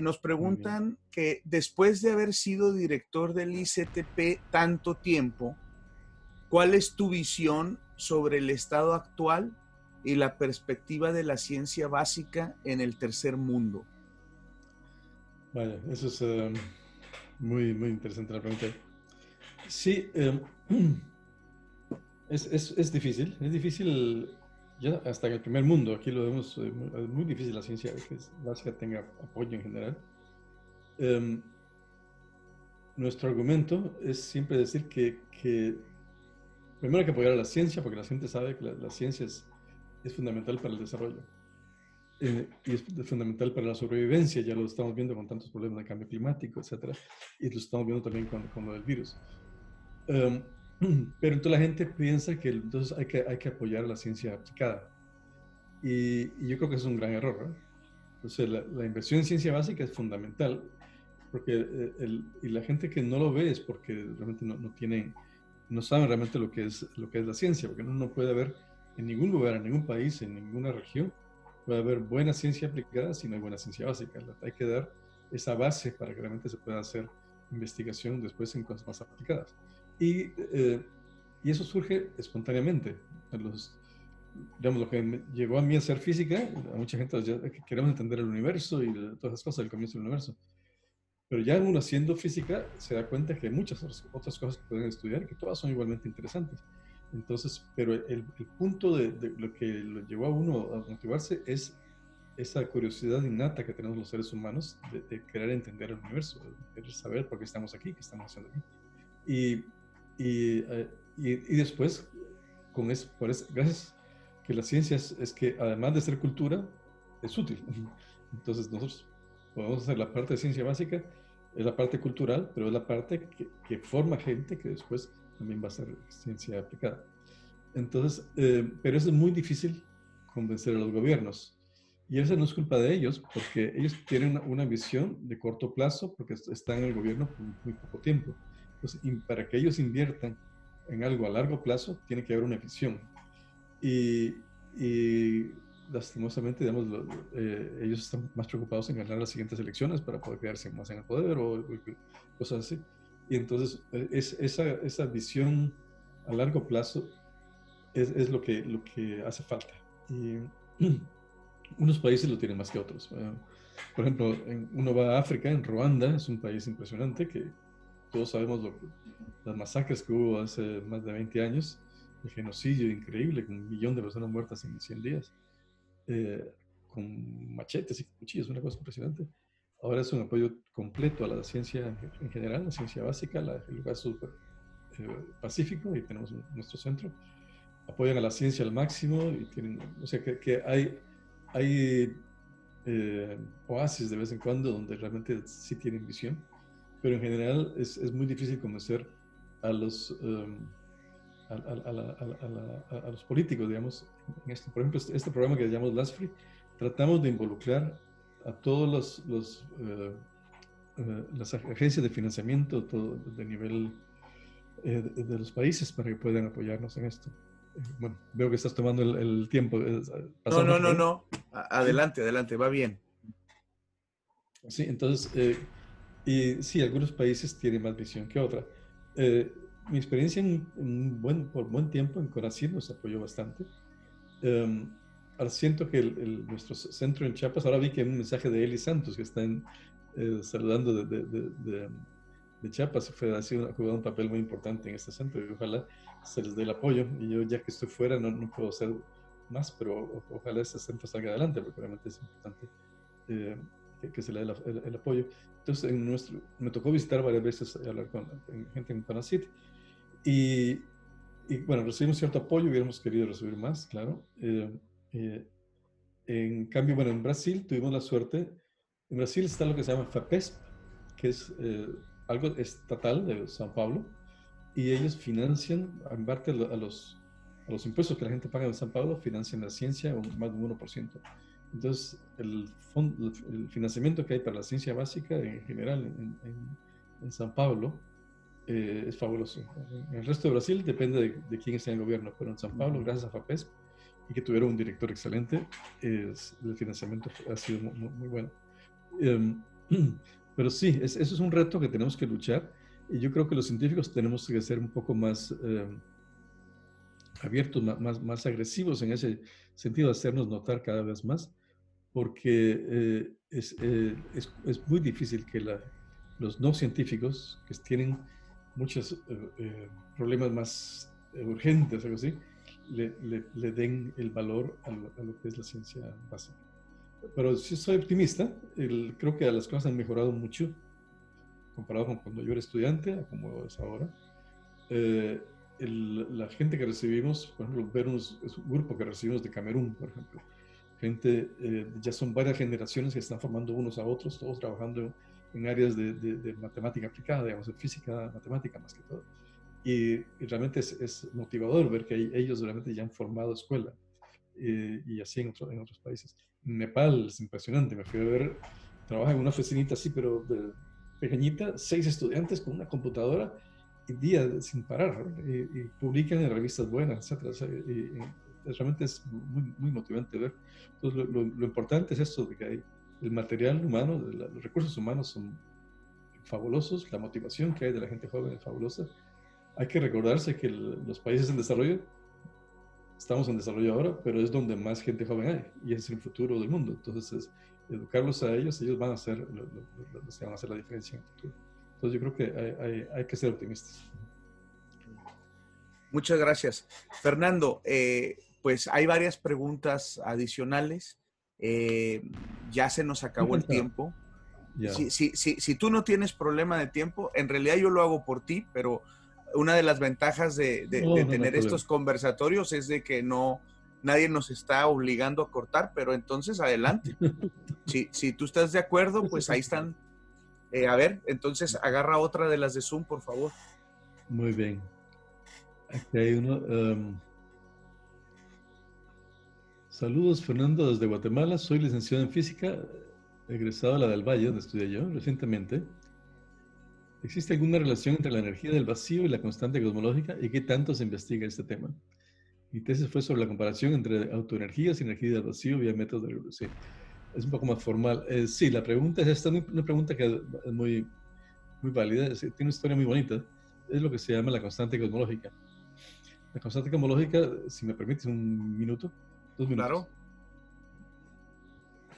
Speaker 1: Nos preguntan que después de haber sido director del ICTP tanto tiempo, ¿cuál es tu visión sobre el estado actual y la perspectiva de la ciencia básica en el tercer mundo?
Speaker 2: Vaya, eso es eh, muy, muy interesante la pregunta. Sí, eh, es, es, es, difícil, es difícil ya hasta en el primer mundo, aquí lo vemos, eh, es muy difícil la ciencia básica tenga apoyo en general. Em, nuestro argumento es siempre decir que, que primero hay que apoyar a la ciencia, porque la gente sabe que la, ciencia es, es, fundamental para el desarrollo. eh, y es fundamental para la sobrevivencia, ya lo estamos viendo con tantos problemas de cambio climático, etcétera, y lo estamos viendo también con, con lo del virus. Um, pero entonces la gente piensa que entonces hay que, hay que apoyar la ciencia aplicada. Y, yo creo que es un gran error. Entonces la, la, inversión en ciencia básica es fundamental, porque eh, el, y la gente que no lo ve es porque realmente no, no, tienen, no saben realmente lo que, es, lo que es la ciencia, porque uno no puede ver en ningún lugar, en ningún país, en ninguna región, puede haber buena ciencia aplicada si no hay buena ciencia básica. Hay que dar esa base para que realmente se pueda hacer investigación después en cosas más aplicadas. Y, eh, y eso surge espontáneamente. Los, digamos, lo que llegó a mí a ser física, a mucha gente ya, queremos entender el universo y todas esas cosas del comienzo del universo. Pero ya uno haciendo física se da cuenta que hay muchas otras cosas que pueden estudiar que todas son igualmente interesantes. Entonces, pero el, el punto de, de, lo que lo llevó a uno a motivarse es esa curiosidad innata que tenemos los seres humanos de, querer entender el universo, de querer saber por qué estamos aquí, qué estamos haciendo aquí. Y, y, eh, y, y después, con eso, por eso, gracias que la ciencia es, es, que además de ser cultura, es útil. Entonces nosotros podemos hacer la parte de ciencia básica, es la parte cultural, pero es la parte que, que forma gente que después también va a ser ciencia aplicada. Entonces, eh, pero eso es muy difícil convencer a los gobiernos. Y eso no es culpa de ellos, porque ellos tienen una, visión de corto plazo, porque están en el gobierno por muy poco tiempo. Entonces, para que ellos inviertan en algo a largo plazo, tiene que haber una visión. Y, y lastimosamente, digamos, eh, ellos están más preocupados en ganar las siguientes elecciones para poder quedarse más en el poder o cosas así. Y entonces eh, es, esa, esa visión a largo plazo es, es, lo, que, lo que hace falta. Y unos países lo tienen más que otros. Por ejemplo, en, uno va a África, en Ruanda, es un país impresionante que todos sabemos lo, las masacres que hubo hace más de 20 años, el genocidio increíble, con un millón de personas muertas en 100 días, eh, con machetes y cuchillos, una cosa impresionante. Ahora es un apoyo completo a la ciencia en general, la ciencia básica, la, el lugar super eh, pacífico, y tenemos nuestro centro. Apoyan a la ciencia al máximo y tienen, o sea, que, que hay, hay eh, oasis de vez en cuando donde realmente sí tienen visión, pero en general es, es muy difícil convencer a los, um, a, a, a, los políticos, digamos. En este, por ejemplo, este, este programa que llamamos Last Free, tratamos de involucrar a todos los, los eh, eh, las agencias de financiamiento todo, de nivel eh, de, los países para que puedan apoyarnos en esto. bueno, veo que estás tomando el, tiempo.
Speaker 1: No, no, no, no. Adelante, adelante, va bien.
Speaker 2: Sí, entonces, y sí, algunos países tienen más visión que otra. mi experiencia en, en, buen, por buen tiempo en Corazín nos apoyó bastante. Em, siento que el, nuestro centro en Chiapas, ahora vi que hay un mensaje de Eli Santos que están eh, saludando de, de, de, de, Chiapas, fue, ha, sido, ha jugado un papel muy importante en este centro y ojalá se les dé el apoyo. Y yo ya que estoy fuera no, no puedo hacer más, pero ojalá este centro salga adelante porque realmente es importante eh, que, se le dé el, apoyo. Entonces, en nuestro, me tocó visitar varias veces, hablar con gente en Panacit y, y bueno, recibimos cierto apoyo, hubiéramos querido recibir más, claro. Eh, eh, en cambio, bueno, en Brasil tuvimos la suerte, en Brasil está lo que se llama FAPESP, que es eh, algo estatal de San Paulo, y ellos financian, en parte a los, a los impuestos que la gente paga en San Paulo, financian la ciencia un, más de un 1%. Entonces, el, el financiamiento que hay para la ciencia básica en general en, en, en San Paulo eh, es fabuloso. En el resto de Brasil depende de, de, quién está en el gobierno, pero en San Paulo, gracias a FAPESP, y que tuvieron un director excelente, es, el financiamiento ha sido muy, muy bueno. Um, pero sí, es, eso es un reto que tenemos que luchar y yo creo que los científicos tenemos que ser un poco más um, abiertos, más, más agresivos en ese sentido, hacernos notar cada vez más, porque eh, es, eh, es, es, muy difícil que la, los no científicos, que tienen muchos eh, eh problemas más urgentes, algo así, le, le, den el valor a lo, que es la ciencia básica. Pero si soy optimista, el, creo que las cosas han mejorado mucho comparado con cuando yo era estudiante a como es ahora. Eh, el, la gente que recibimos, por ejemplo, ver un, grupo que recibimos de Camerún, por ejemplo, repente eh, ya son varias generaciones que están formando unos a otros, todos trabajando en áreas de, de, matemática aplicada, digamos, de física, matemática más que todo. Y, realmente es, motivador ver que ellos realmente ya han formado escuela eh, y así en, en, otros países. En Nepal es impresionante, me fui a ver, trabaja en una oficinita así, pero pequeñita, seis estudiantes con una computadora y día sin parar, y, publican en revistas buenas, etc. Y, realmente es muy, muy motivante ver. Entonces, lo, lo, importante es esto, de que hay el material humano, los recursos humanos son fabulosos, la motivación que hay de la gente joven es fabulosa. Hay que recordarse que los países en desarrollo, estamos en desarrollo ahora, pero es donde más gente joven hay y es el futuro del mundo. Entonces, educarlos a ellos, ellos van a ser los que van a hacer la diferencia en el futuro. Entonces, yo creo que hay, hay, hay que ser optimistas.
Speaker 1: Muchas gracias. Fernando, eh, pues hay varias preguntas adicionales. Eh, ya se nos acabó el tiempo. Si, si, si, si, tú no tienes problema de tiempo, en realidad yo lo hago por ti, pero una de las ventajas de, tener estos conversatorios es de que no, nadie nos está obligando a cortar, pero entonces adelante. si, si tú estás de acuerdo, pues ahí están. Eh, a ver, entonces agarra otra de las de Zoom, por favor.
Speaker 2: Muy bien. Aquí hay uno. Um, Saludos, Fernando, desde Guatemala. Soy licenciado en física, egresado a la del Valle, donde estudié yo recientemente. ¿Existe alguna relación entre la energía del vacío y la constante cosmológica y qué tanto se investiga este tema? Mi tesis fue sobre la comparación entre autoenergías y energía del vacío vía métodos de revolución. Es un poco más formal. Eh, sí, la pregunta es esta, una pregunta que es muy, muy válida, tiene una historia muy bonita. Es lo que se llama la constante cosmológica. La constante cosmológica, si me permites un minuto, Claro.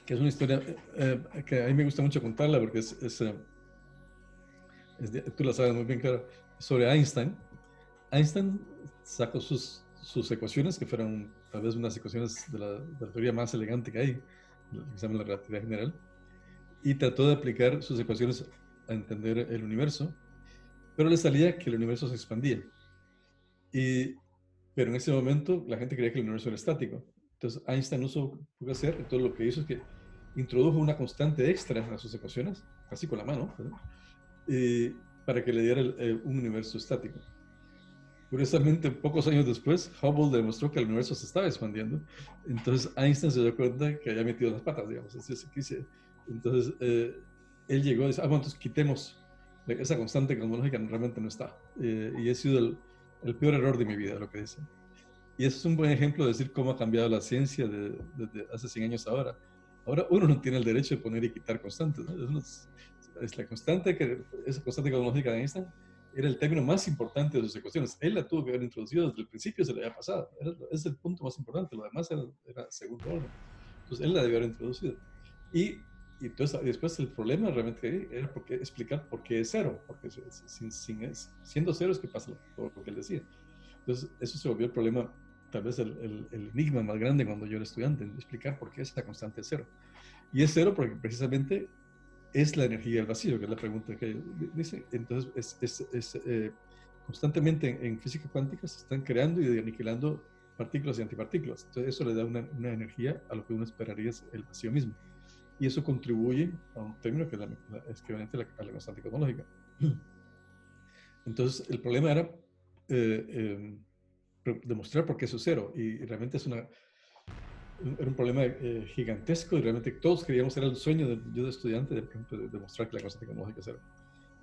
Speaker 2: Que es una historia eh, eh, que a mí me gusta mucho contarla porque es, es, eh, tú la sabes muy bien, claro, sobre Einstein. Einstein sacó sus, sus ecuaciones, que fueron tal vez unas ecuaciones de la, de la teoría más elegante que hay, que se llama la relatividad general, y trató de aplicar sus ecuaciones a entender el universo, pero le salía que el universo se expandía. Y, pero en ese momento la gente creía que el universo era estático. Entonces Einstein no supo qué hacer, entonces lo que hizo es que introdujo una constante extra a sus ecuaciones, casi con la mano, para que le diera un universo estático. Curiosamente, pocos años después, Hubble demostró que el universo se estaba expandiendo. Entonces Einstein se dio cuenta que había metido las patas, digamos. Entonces eh, él llegó y dice, ah, bueno, entonces quitemos esa constante cosmológica, realmente no está. Eh, y ha sido el, el, peor error de mi vida, lo que dice. Y eso es un buen ejemplo de decir cómo ha cambiado la ciencia desde hace 100 años ahora. Ahora uno no tiene el derecho de poner y quitar constantes. Es, la constante, que, esa constante cosmológica de Einstein era el término más importante de sus ecuaciones. Él la tuvo que haber introducido desde el principio, se le había pasado. es el punto más importante, lo demás era, era segundo orden. Entonces él la debió haber introducido. Y, y entonces, después el problema realmente era porque, explicar por qué es cero, porque sin, sin, siendo cero es que pasa todo lo que él decía. Entonces eso se volvió el problema tal vez el, enigma más grande cuando yo era estudiante, explicar por qué es la constante cero. Y es cero porque precisamente es la energía del vacío, que es la pregunta que dice. Entonces, es, eh, constantemente en, física cuántica se están creando y aniquilando partículas y antipartículas. Entonces, eso le da una, energía a lo que uno esperaría es el vacío mismo. Y eso contribuye a un término que es, la, equivalente a la, constante cosmológica. Entonces, el problema era eh, em, demostrar por qué eso es cero. Y realmente es una, era un problema eh, gigantesco y realmente todos queríamos, era el sueño de, yo de estudiante, de, demostrar que la constante tecnológica es cero.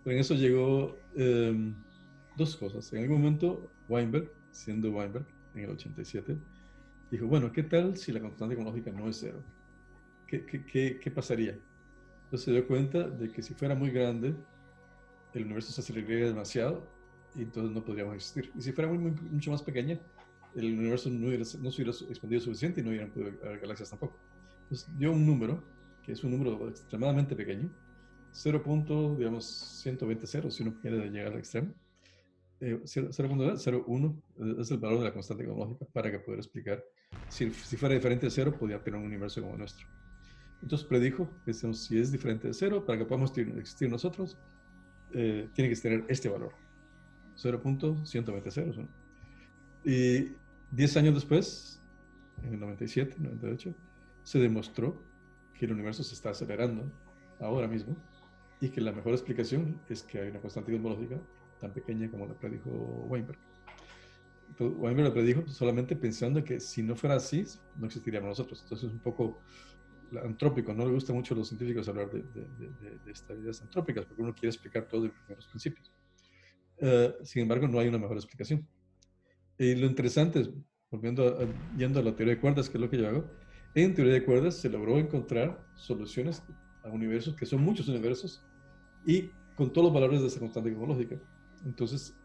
Speaker 2: Pero en eso llegó em, dos cosas. En algún momento, Weinberg, siendo Weinberg, en el 87, dijo, bueno, ¿qué tal si la constante tecnológica no es cero? ¿Qué, qué, qué, pasaría? Entonces se dio cuenta de que si fuera muy grande, el universo se aceleraría demasiado y entonces no podríamos existir. Y si fuera muy, mucho más pequeña, el universo no, hubiera, no se hubiera expandido suficiente y no hubieran podido haber galaxias tampoco. Entonces dio un número, que es un número extremadamente pequeño, 0. digamos 120 ceros si uno quiere llegar al extremo. Eh, 0.01 es el valor de la constante cosmológica para que pudiera explicar si, si fuera diferente de cero podría tener un universo como el nuestro. Entonces predijo que si es diferente de cero, para que podamos existir nosotros, eh, tiene que tener este valor. 0.120. Y 10 años después, en el 97, 98, se demostró que el universo se está acelerando ahora mismo y que la mejor explicación es que hay una constante cosmológica tan pequeña como la predijo Weinberg. Weinberg lo predijo solamente pensando que si no fuera así, no existiríamos nosotros. Entonces es un poco antrópico. No le gusta mucho a los científicos hablar de, de, estas ideas antrópicas porque uno quiere explicar todo de primeros principios. Eh, sin embargo, no hay una mejor explicación. Y lo interesante es, volviendo yendo a la teoría de cuerdas, que es lo que yo hago, en teoría de cuerdas se logró encontrar soluciones a universos, que son muchos universos, y con todos los valores de esa constante cosmológica. Entonces,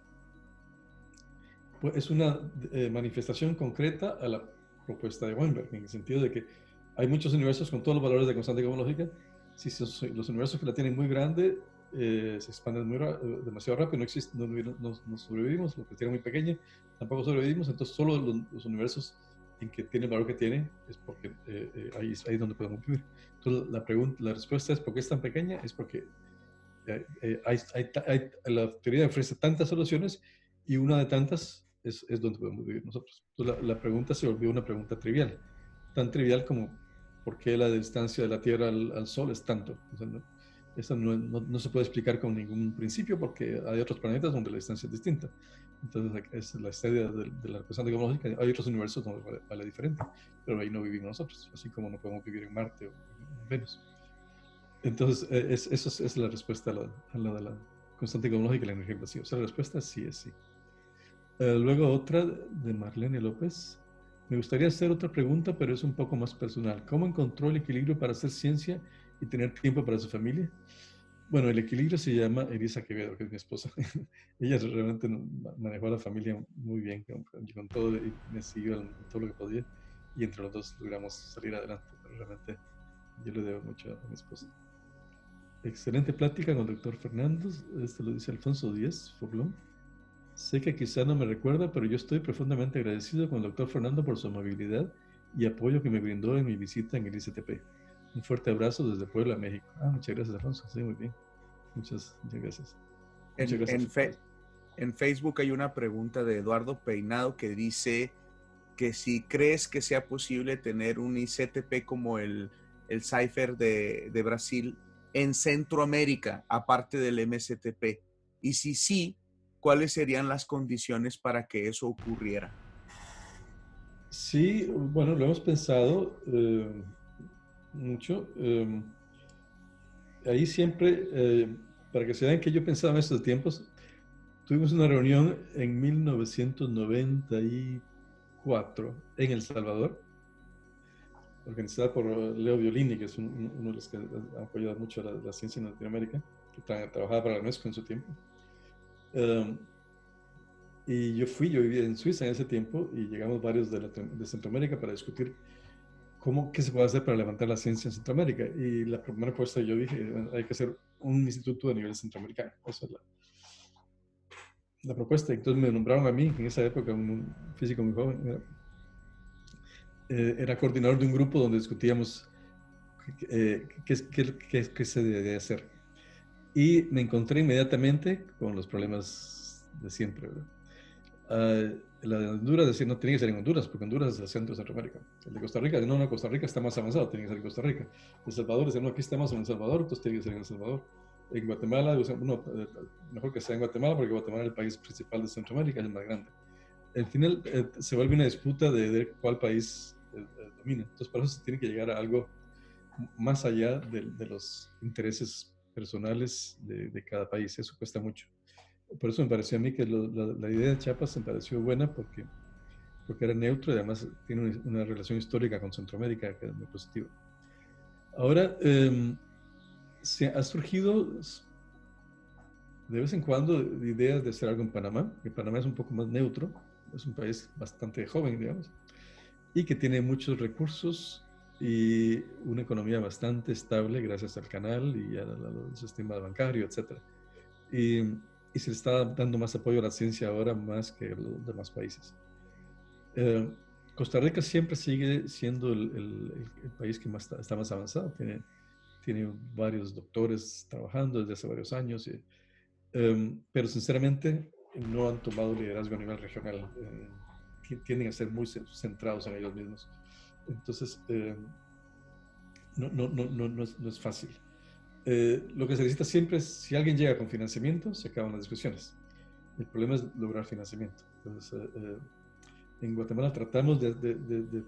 Speaker 2: pues es una eh, manifestación concreta a la propuesta de Weinberg, en el sentido de que hay muchos universos con todos los valores de constante cosmológica. Si los universos que la tienen muy grande eh, se expanden muy eh, demasiado rápido, no, existe, no, sobrevivimos, los que tienen muy pequeña tampoco sobrevivimos, entonces solo los, universos en que tiene el valor que tiene es porque ahí, ahí es donde podemos vivir. Entonces la, pregunta, la respuesta es ¿por qué es tan pequeña? Es porque hay, hay, la teoría ofrece tantas soluciones y una de tantas es, es donde podemos vivir nosotros. Entonces, la, pregunta se volvió una pregunta trivial, tan trivial como ¿por qué la distancia de la Tierra al, Sol es tanto? no, eso no, no, se puede explicar con ningún principio porque hay otros planetas donde la distancia es distinta. Entonces, es la historia de, de la cuestión tecnológica. Hay otros universos donde vale, diferente, pero ahí no vivimos nosotros, así como no podemos vivir en Marte o en Venus. Entonces, e, es, esa es, la respuesta a la, a la de la constante cosmológica y la energía vacía. O sea, la respuesta sí es sí. Eh, luego otra de Marlene López. Me gustaría hacer otra pregunta, pero es un poco más personal. ¿Cómo encontró el equilibrio para hacer ciencia y tener tiempo para su familia? Bueno, el equilibrio se llama Elisa Quevedo, que es mi esposa. Ella realmente manejó a la familia muy bien con, todo y me siguió en todo lo que podía. Y entre los dos logramos salir adelante. Realmente yo le debo mucho a mi esposa. Excelente plática con el doctor Fernando. Esto lo dice Alfonso Díez Foblón. Sé que quizá no me recuerda, pero yo estoy profundamente agradecido con el doctor Fernando por su amabilidad y apoyo que me brindó en mi visita en el ICTP. Un fuerte abrazo desde Puebla, México. Ah, muchas gracias, Alfonso. Sí, muy bien. Muchas, muchas gracias.
Speaker 1: en, en Facebook hay una pregunta de Eduardo Peinado que dice que si crees que sea posible tener un ICTP como el, el Cypher de, de Brasil en Centroamérica, aparte del MSTP. Y si sí, ¿cuáles serían las condiciones para que eso ocurriera?
Speaker 2: Sí, bueno, lo hemos pensado eh, mucho. Em, ahí siempre, eh, para que se vean que yo pensaba en estos tiempos, tuvimos una reunión en 1994 en El Salvador, organizada por Leo Violini, que es uno de los que ha apoyado mucho la, la ciencia en Latinoamérica, que trabajaba para la UNESCO en su tiempo. Em, y yo fui, yo vivía en Suiza en ese tiempo y llegamos varios de, de, Centroamérica para discutir cómo, qué se puede hacer para levantar la ciencia en Centroamérica. Y la primera propuesta yo dije, hay que hacer un instituto a nivel centroamericano. Esa es la, la propuesta. Entonces me nombraron a mí, en esa época, un físico muy joven. Era, eh, era coordinador de un grupo donde discutíamos eh, qué, qué, qué se debe hacer y me encontré inmediatamente con los problemas de siempre. Uh, la de Honduras decía, no tiene que ser en Honduras, porque Honduras es el centro de Centroamérica. El de Costa Rica, no, no, Costa Rica está más avanzado, tiene que ser en Costa Rica. El Salvador dice, no, aquí estamos en El Salvador, entonces tiene que ser en El Salvador. En Guatemala, eh, mejor que sea en Guatemala, porque Guatemala es el país principal de Centroamérica, es el más grande. Al final eh, se vuelve una disputa de, de cuál país eh, domina. Entonces, para eso se tiene que llegar a algo más allá de, de los intereses personales de, de, cada país. Eso cuesta mucho. Por eso me pareció a mí que la, idea de Chiapas me pareció buena porque, porque era neutro y además tiene una, relación histórica con Centroamérica que es muy positiva. Ahora, eh, se ha surgido de vez en cuando ideas de hacer algo en Panamá, que Panamá es un poco más neutro, es un país bastante joven, digamos, y que tiene muchos recursos y una economía bastante estable gracias al canal y al, sistema bancario, etc. Y, y, se le está dando más apoyo a la ciencia ahora más que los demás países. Eh, Costa Rica siempre sigue siendo el, el, país que más está, más avanzado, tiene, tiene varios doctores trabajando desde hace varios años, em, pero sinceramente no han tomado liderazgo a nivel regional, eh, tienden a ser muy centrados en ellos mismos. Entonces, eh, no, no, no, no, no, es, no es fácil. Eh, lo que se necesita siempre es, si alguien llega con financiamiento, se acaban las discusiones. El problema es lograr financiamiento. Entonces, eh, eh, en Guatemala tratamos de, de, de,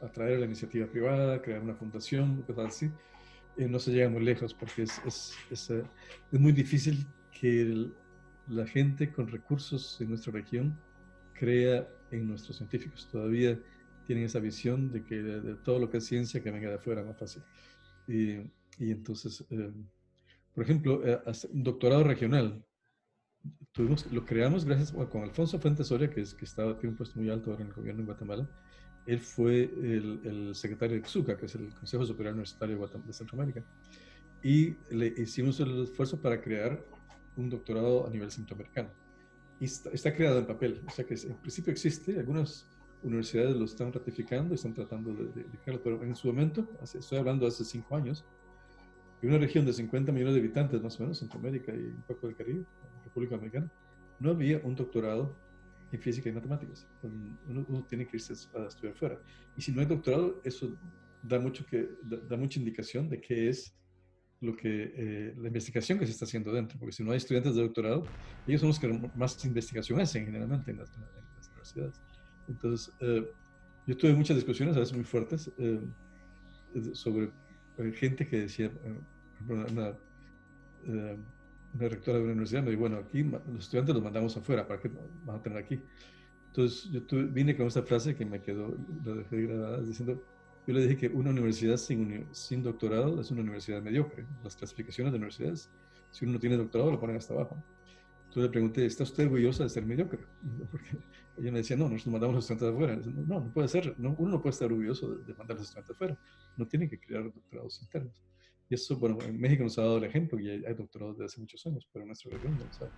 Speaker 2: atraer a la iniciativa privada, crear una fundación, cosas así. no se llega muy lejos porque es, es, es, es muy difícil que la gente con recursos en nuestra región crea en nuestros científicos. Todavía tienen esa visión de que de, todo lo que es ciencia que venga de afuera más fácil. Y, y entonces, eh, por ejemplo, eh, un doctorado regional, tuvimos, lo creamos gracias con Alfonso Fuentes Soria, que, es, que estaba, tiene un puesto muy alto ahora en el gobierno de Guatemala. Él fue el, el secretario de XUCA, que es el Consejo Superior Universitario de, Centroamérica. Y le hicimos el esfuerzo para crear un doctorado a nivel centroamericano. Y está, está creado en papel, o sea que en principio existe, algunas universidades lo están ratificando y están tratando de, de, crearlo, pero en su momento, estoy hablando hace cinco años, en una región de 50 millones de habitantes más o menos, Centroamérica y un poco del Caribe, República Dominicana, no había un doctorado en física y matemáticas. Uno, tiene que irse a estudiar fuera. Y si no hay doctorado, eso da, mucho que, da, mucha indicación de qué es lo que, eh, la investigación que se está haciendo dentro, porque si no hay estudiantes de doctorado, ellos son los que más investigación hacen generalmente en las, universidades. Entonces, eh, yo tuve muchas discusiones, a veces muy fuertes, eh, sobre gente que decía, una, una rectora de una universidad me dijo, bueno, aquí los estudiantes los mandamos afuera, ¿para qué van a tener aquí? Entonces yo vine con esta frase que me quedó, la dejé grabada, diciendo, yo le dije que una universidad sin, sin doctorado es una universidad mediocre. Las clasificaciones de universidades, si uno no tiene doctorado, lo ponen hasta abajo. Entonces le pregunté, ¿está usted orgullosa de ser mediocre? Porque ella me decía, no, nosotros mandamos los estudiantes afuera. No, no puede ser, no, uno no puede estar orgulloso de, mandar a los estudiantes afuera. No tiene que crear doctorados internos. Y eso, bueno, en México nos ha dado el ejemplo y hay, doctorados de hace muchos años, pero en nuestra región no sabe.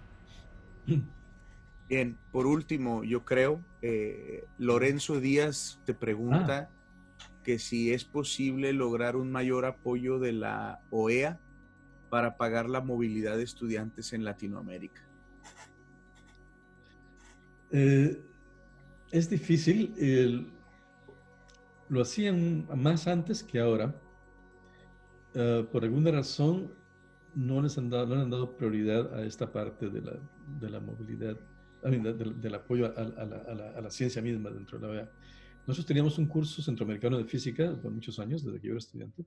Speaker 1: Bien, por último, yo creo, eh, Lorenzo Díaz te pregunta ah. que si es posible lograr un mayor apoyo de la OEA para pagar la movilidad de estudiantes en Latinoamérica.
Speaker 2: Eh, es difícil. lo hacían más antes que ahora eh, por alguna razón no les han dado, no han dado prioridad a esta parte de la, de la movilidad, del apoyo a, la, a, la, ciencia misma dentro de la OEA. Nosotros teníamos un curso centroamericano de física por muchos años, desde que yo era estudiante,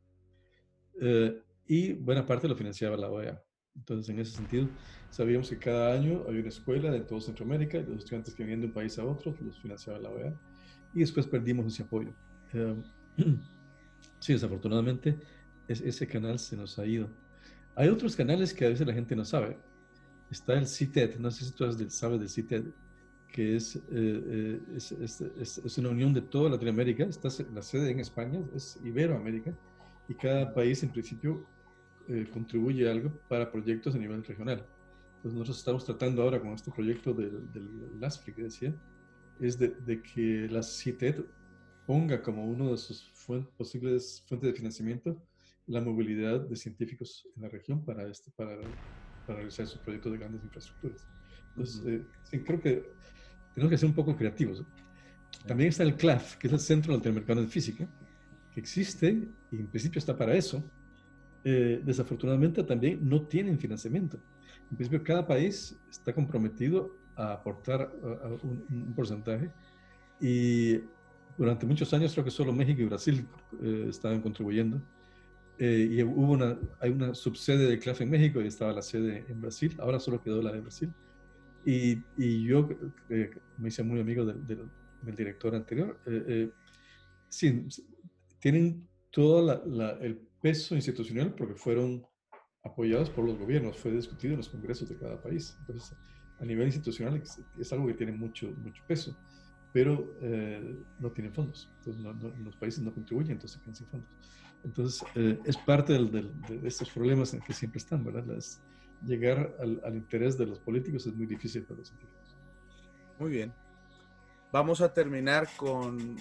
Speaker 2: eh, y buena parte lo financiaba la OEA. Entonces, en ese sentido, sabíamos que cada año había una escuela de todo Centroamérica, y los estudiantes que venían de un país a otro los financiaba la OEA, y después perdimos ese apoyo. Eh, sí, desafortunadamente, ese canal se nos ha ido. Hay otros canales que a veces la gente no sabe. Está el CITED, no sé si tú sabes del CITED, que es, eh, eh, es, es, una unión de toda Latinoamérica. Está la sede en España, es Iberoamérica, y cada país en principio eh, contribuye algo para proyectos a nivel regional. Entonces nosotros estamos tratando ahora con este proyecto del, del LASFRI que decía, es de, de, que la CITED ponga como uno de sus posibles fuentes de financiamiento la movilidad de científicos en la región para, este, para, para realizar sus proyectos de grandes infraestructuras. Entonces, eh, creo que tenemos que ser un poco creativos. También está el CLAF, que es el Centro Latinoamericano de Física, que existe y en principio está para eso. Eh, desafortunadamente también no tienen financiamiento. En principio cada país está comprometido a aportar un, porcentaje y durante muchos años creo que solo México y Brasil eh, estaban contribuyendo eh, y hubo una, hay una subsede de CLAF en México y estaba la sede en Brasil, ahora solo quedó la de Brasil. Y, y yo eh, me hice muy amigo del, del, director anterior. Eh, sí, tienen todo el peso institucional porque fueron apoyados por los gobiernos, fue discutido en los congresos de cada país. Entonces, a nivel institucional es, algo que tiene mucho, mucho peso, pero no tienen fondos. Entonces, los países no contribuyen, entonces quedan sin fondos. Entonces, eh, es parte de, estos problemas en que siempre están, ¿verdad? llegar al, interés de los políticos es muy difícil para los científicos.
Speaker 1: Muy bien. Vamos a terminar con,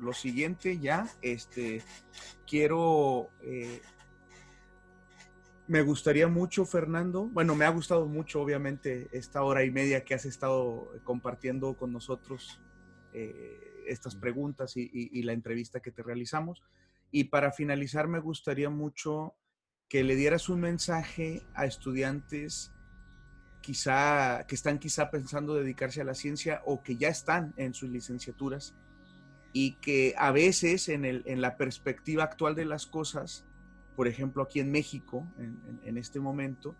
Speaker 1: lo siguiente ya. Este, quiero, eh, me gustaría mucho, Fernando, bueno, me ha gustado mucho, obviamente, esta hora y media que has estado compartiendo con nosotros eh, estas preguntas y la entrevista que te realizamos Y para finalizar, me gustaría mucho que le dieras un mensaje a estudiantes quizá que están quizá pensando dedicarse a la ciencia o que ya están en sus licenciaturas y que a veces en, el, en la perspectiva actual de las cosas, por ejemplo aquí en México, en, este momento,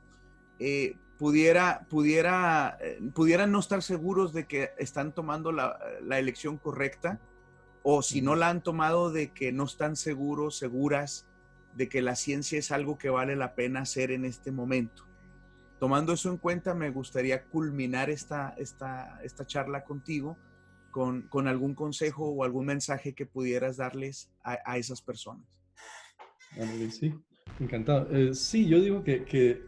Speaker 1: eh, pudiera, pudiera, eh, pudieran no estar seguros de que están tomando la, la, elección correcta o si no la han tomado de que no están seguros, seguras de que la ciencia es algo que vale la pena hacer en este momento. Tomando eso en cuenta, me gustaría culminar esta, esta, esta charla contigo con, con, algún consejo o algún mensaje que pudieras darles a, a esas personas.
Speaker 2: sí, encantado. Eh, sí, yo digo que, que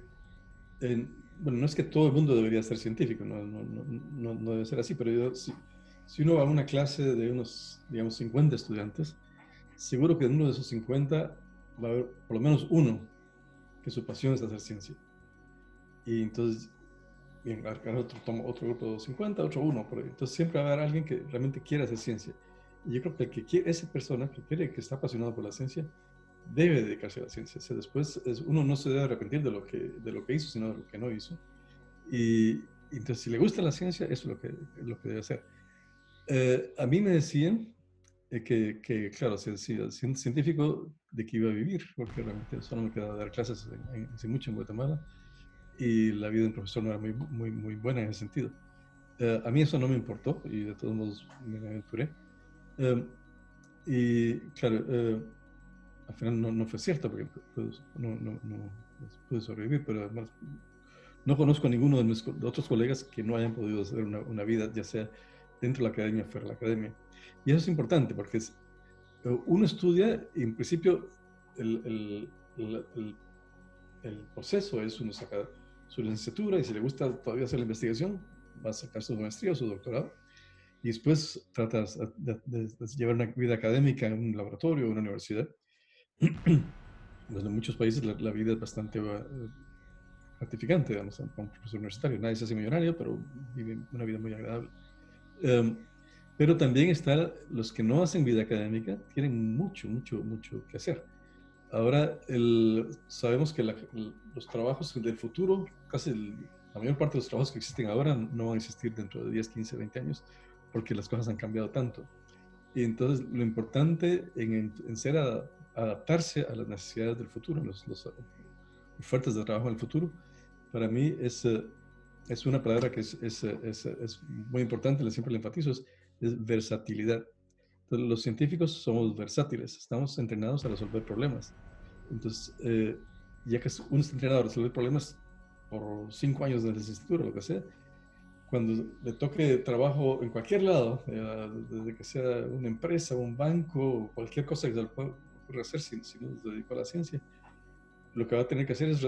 Speaker 2: bueno, no es que todo el mundo debería ser científico, no, no, no, no debe ser así, pero yo, si, si, uno va a una clase de unos, digamos, 50 estudiantes, seguro que en uno de esos 50 va a haber por lo menos uno que su pasión es hacer ciencia. Y entonces, bien, otro, otro grupo de 50, otro uno, por Entonces siempre va a haber alguien que realmente quiere hacer ciencia. Y yo creo que, el que quiere, esa persona que quiere, que está apasionado por la ciencia, debe dedicarse a la ciencia. O sea, después es, uno no se debe arrepentir de lo, que, de lo que hizo, sino de lo que no hizo. Y, entonces, si le gusta la ciencia, eso es lo que, lo que debe hacer. Eh, a mí me decían eh, que, que, claro, si, si, científico de que iba a vivir, porque realmente solo me quedaba dar clases hace mucho en Guatemala y la vida de un profesor no era muy, muy, muy buena en ese sentido. Eh, a mí eso no me importó y de todos modos me aventuré. Em, y claro, eh, al final no, no, fue cierto porque pues, no, no, no, pude sobrevivir, pero además no conozco a ninguno de mis otros colegas que no hayan podido hacer una, una, vida, ya sea dentro de la academia fuera de la academia. Y eso es importante porque es, eh, uno estudia y en principio el, el, el, el proceso es uno saca su licenciatura y si le gusta todavía hacer la investigación, va a sacar su maestría o su doctorado. Y después tratas de, llevar una vida académica en un laboratorio o una universidad. en muchos países la, vida es bastante uh, gratificante, digamos, como profesor universitario. Nadie se hace millonario, pero vive una vida muy agradable. Um, pero también están los que no hacen vida académica, tienen mucho, mucho, mucho que hacer. Ahora el, sabemos que los trabajos del futuro, casi la mayor parte de los trabajos que existen ahora no van a existir dentro de 10, 15, 20 años porque las cosas han cambiado tanto. Y entonces lo importante en, en ser adaptarse a las necesidades del futuro, las los ofertas de trabajo del futuro, para mí es, eh, es una palabra que es, es, es, muy importante, siempre le enfatizo, es, versatilidad los científicos somos versátiles, estamos entrenados a resolver problemas. Entonces, eh, ya que uno está entrenado a resolver problemas por cinco años de licenciatura, lo que sea, cuando le toque trabajo en cualquier lado, eh, desde que sea una empresa, un banco, cualquier cosa que se pueda hacer si, no se dedica a la ciencia, lo que va a tener que hacer es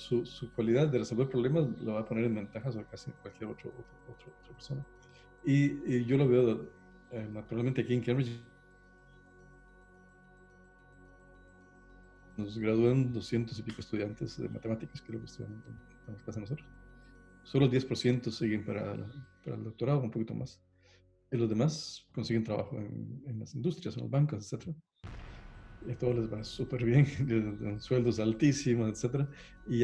Speaker 2: su, cualidad de resolver problemas lo va a poner en ventaja sobre casi cualquier otro, otra persona. Y, y, yo lo veo eh, naturalmente aquí en Cambridge nos gradúan 200 y pico estudiantes de matemáticas, que es lo que estudian en nosotros. Solo el 10% siguen para, para, el doctorado, un poquito más. Y los demás consiguen trabajo en, en las industrias, en los bancos, etc. Y a todos les va súper bien, sueldos altísimos, etc. Y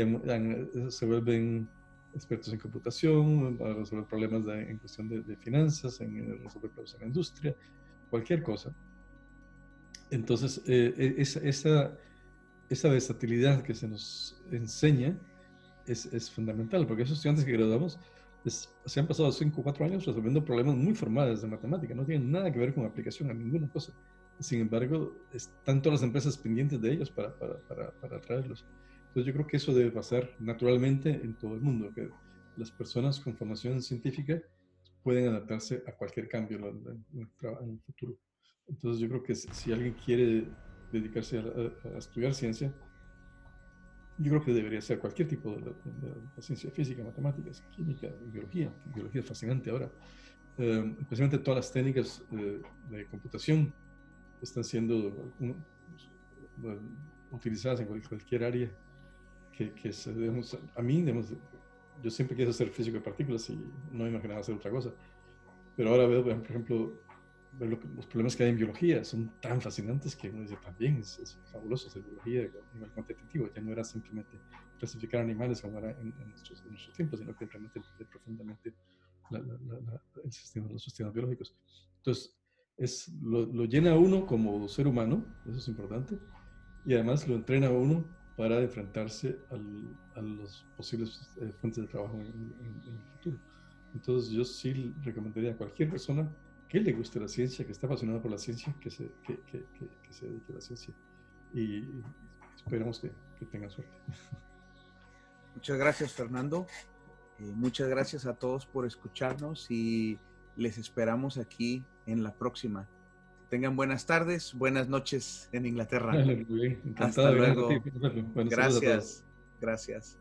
Speaker 2: se vuelven expertos en computación, para resolver problemas en cuestión de, finanzas, en, resolver problemas en la industria, cualquier cosa. Entonces, eh, e, esa, esa, esa, versatilidad que se nos enseña es, es fundamental, porque esos estudiantes que graduamos se han pasado 5 o 4 años resolviendo problemas muy formales de matemática, no tienen nada que ver con aplicación a ninguna cosa. Sin embargo, están todas las empresas pendientes de ellos para, para, para, para atraerlos. Entonces yo creo que eso debe pasar naturalmente en todo el mundo, que las personas con formación científica pueden adaptarse a cualquier cambio en, el futuro. Entonces yo creo que si alguien quiere dedicarse a, estudiar ciencia, yo creo que debería ser cualquier tipo de, ciencia física, matemáticas, química, biología. Biología fascinante ahora. Eh, especialmente todas las técnicas de computación están siendo utilizadas en cualquier área que, que a mí, yo siempre quise ser físico de partículas y no imaginaba hacer otra cosa. Pero ahora veo, por ejemplo, los problemas que hay en biología son tan fascinantes que uno dice, también es, fabuloso hacer biología a nivel cuantitativo. Ya no era simplemente clasificar animales como era en, nuestros, tiempos, sino que realmente profundamente el sistema, los sistemas biológicos. Entonces, es, lo, lo, llena a uno como ser humano, eso es importante, y además lo entrena a uno para enfrentarse a los posibles eh, fuentes de trabajo en, el futuro. Entonces, yo sí recomendaría a cualquier persona que le guste la ciencia, que esté apasionado por la ciencia, que se, que, que, que, dedique a la ciencia. Y esperamos que, tengan suerte.
Speaker 1: Muchas gracias, Fernando. Eh, muchas gracias a todos por escucharnos y les esperamos aquí en la próxima. tengan buenas tardes, buenas noches en Inglaterra. Hasta luego. Gracias. Gracias.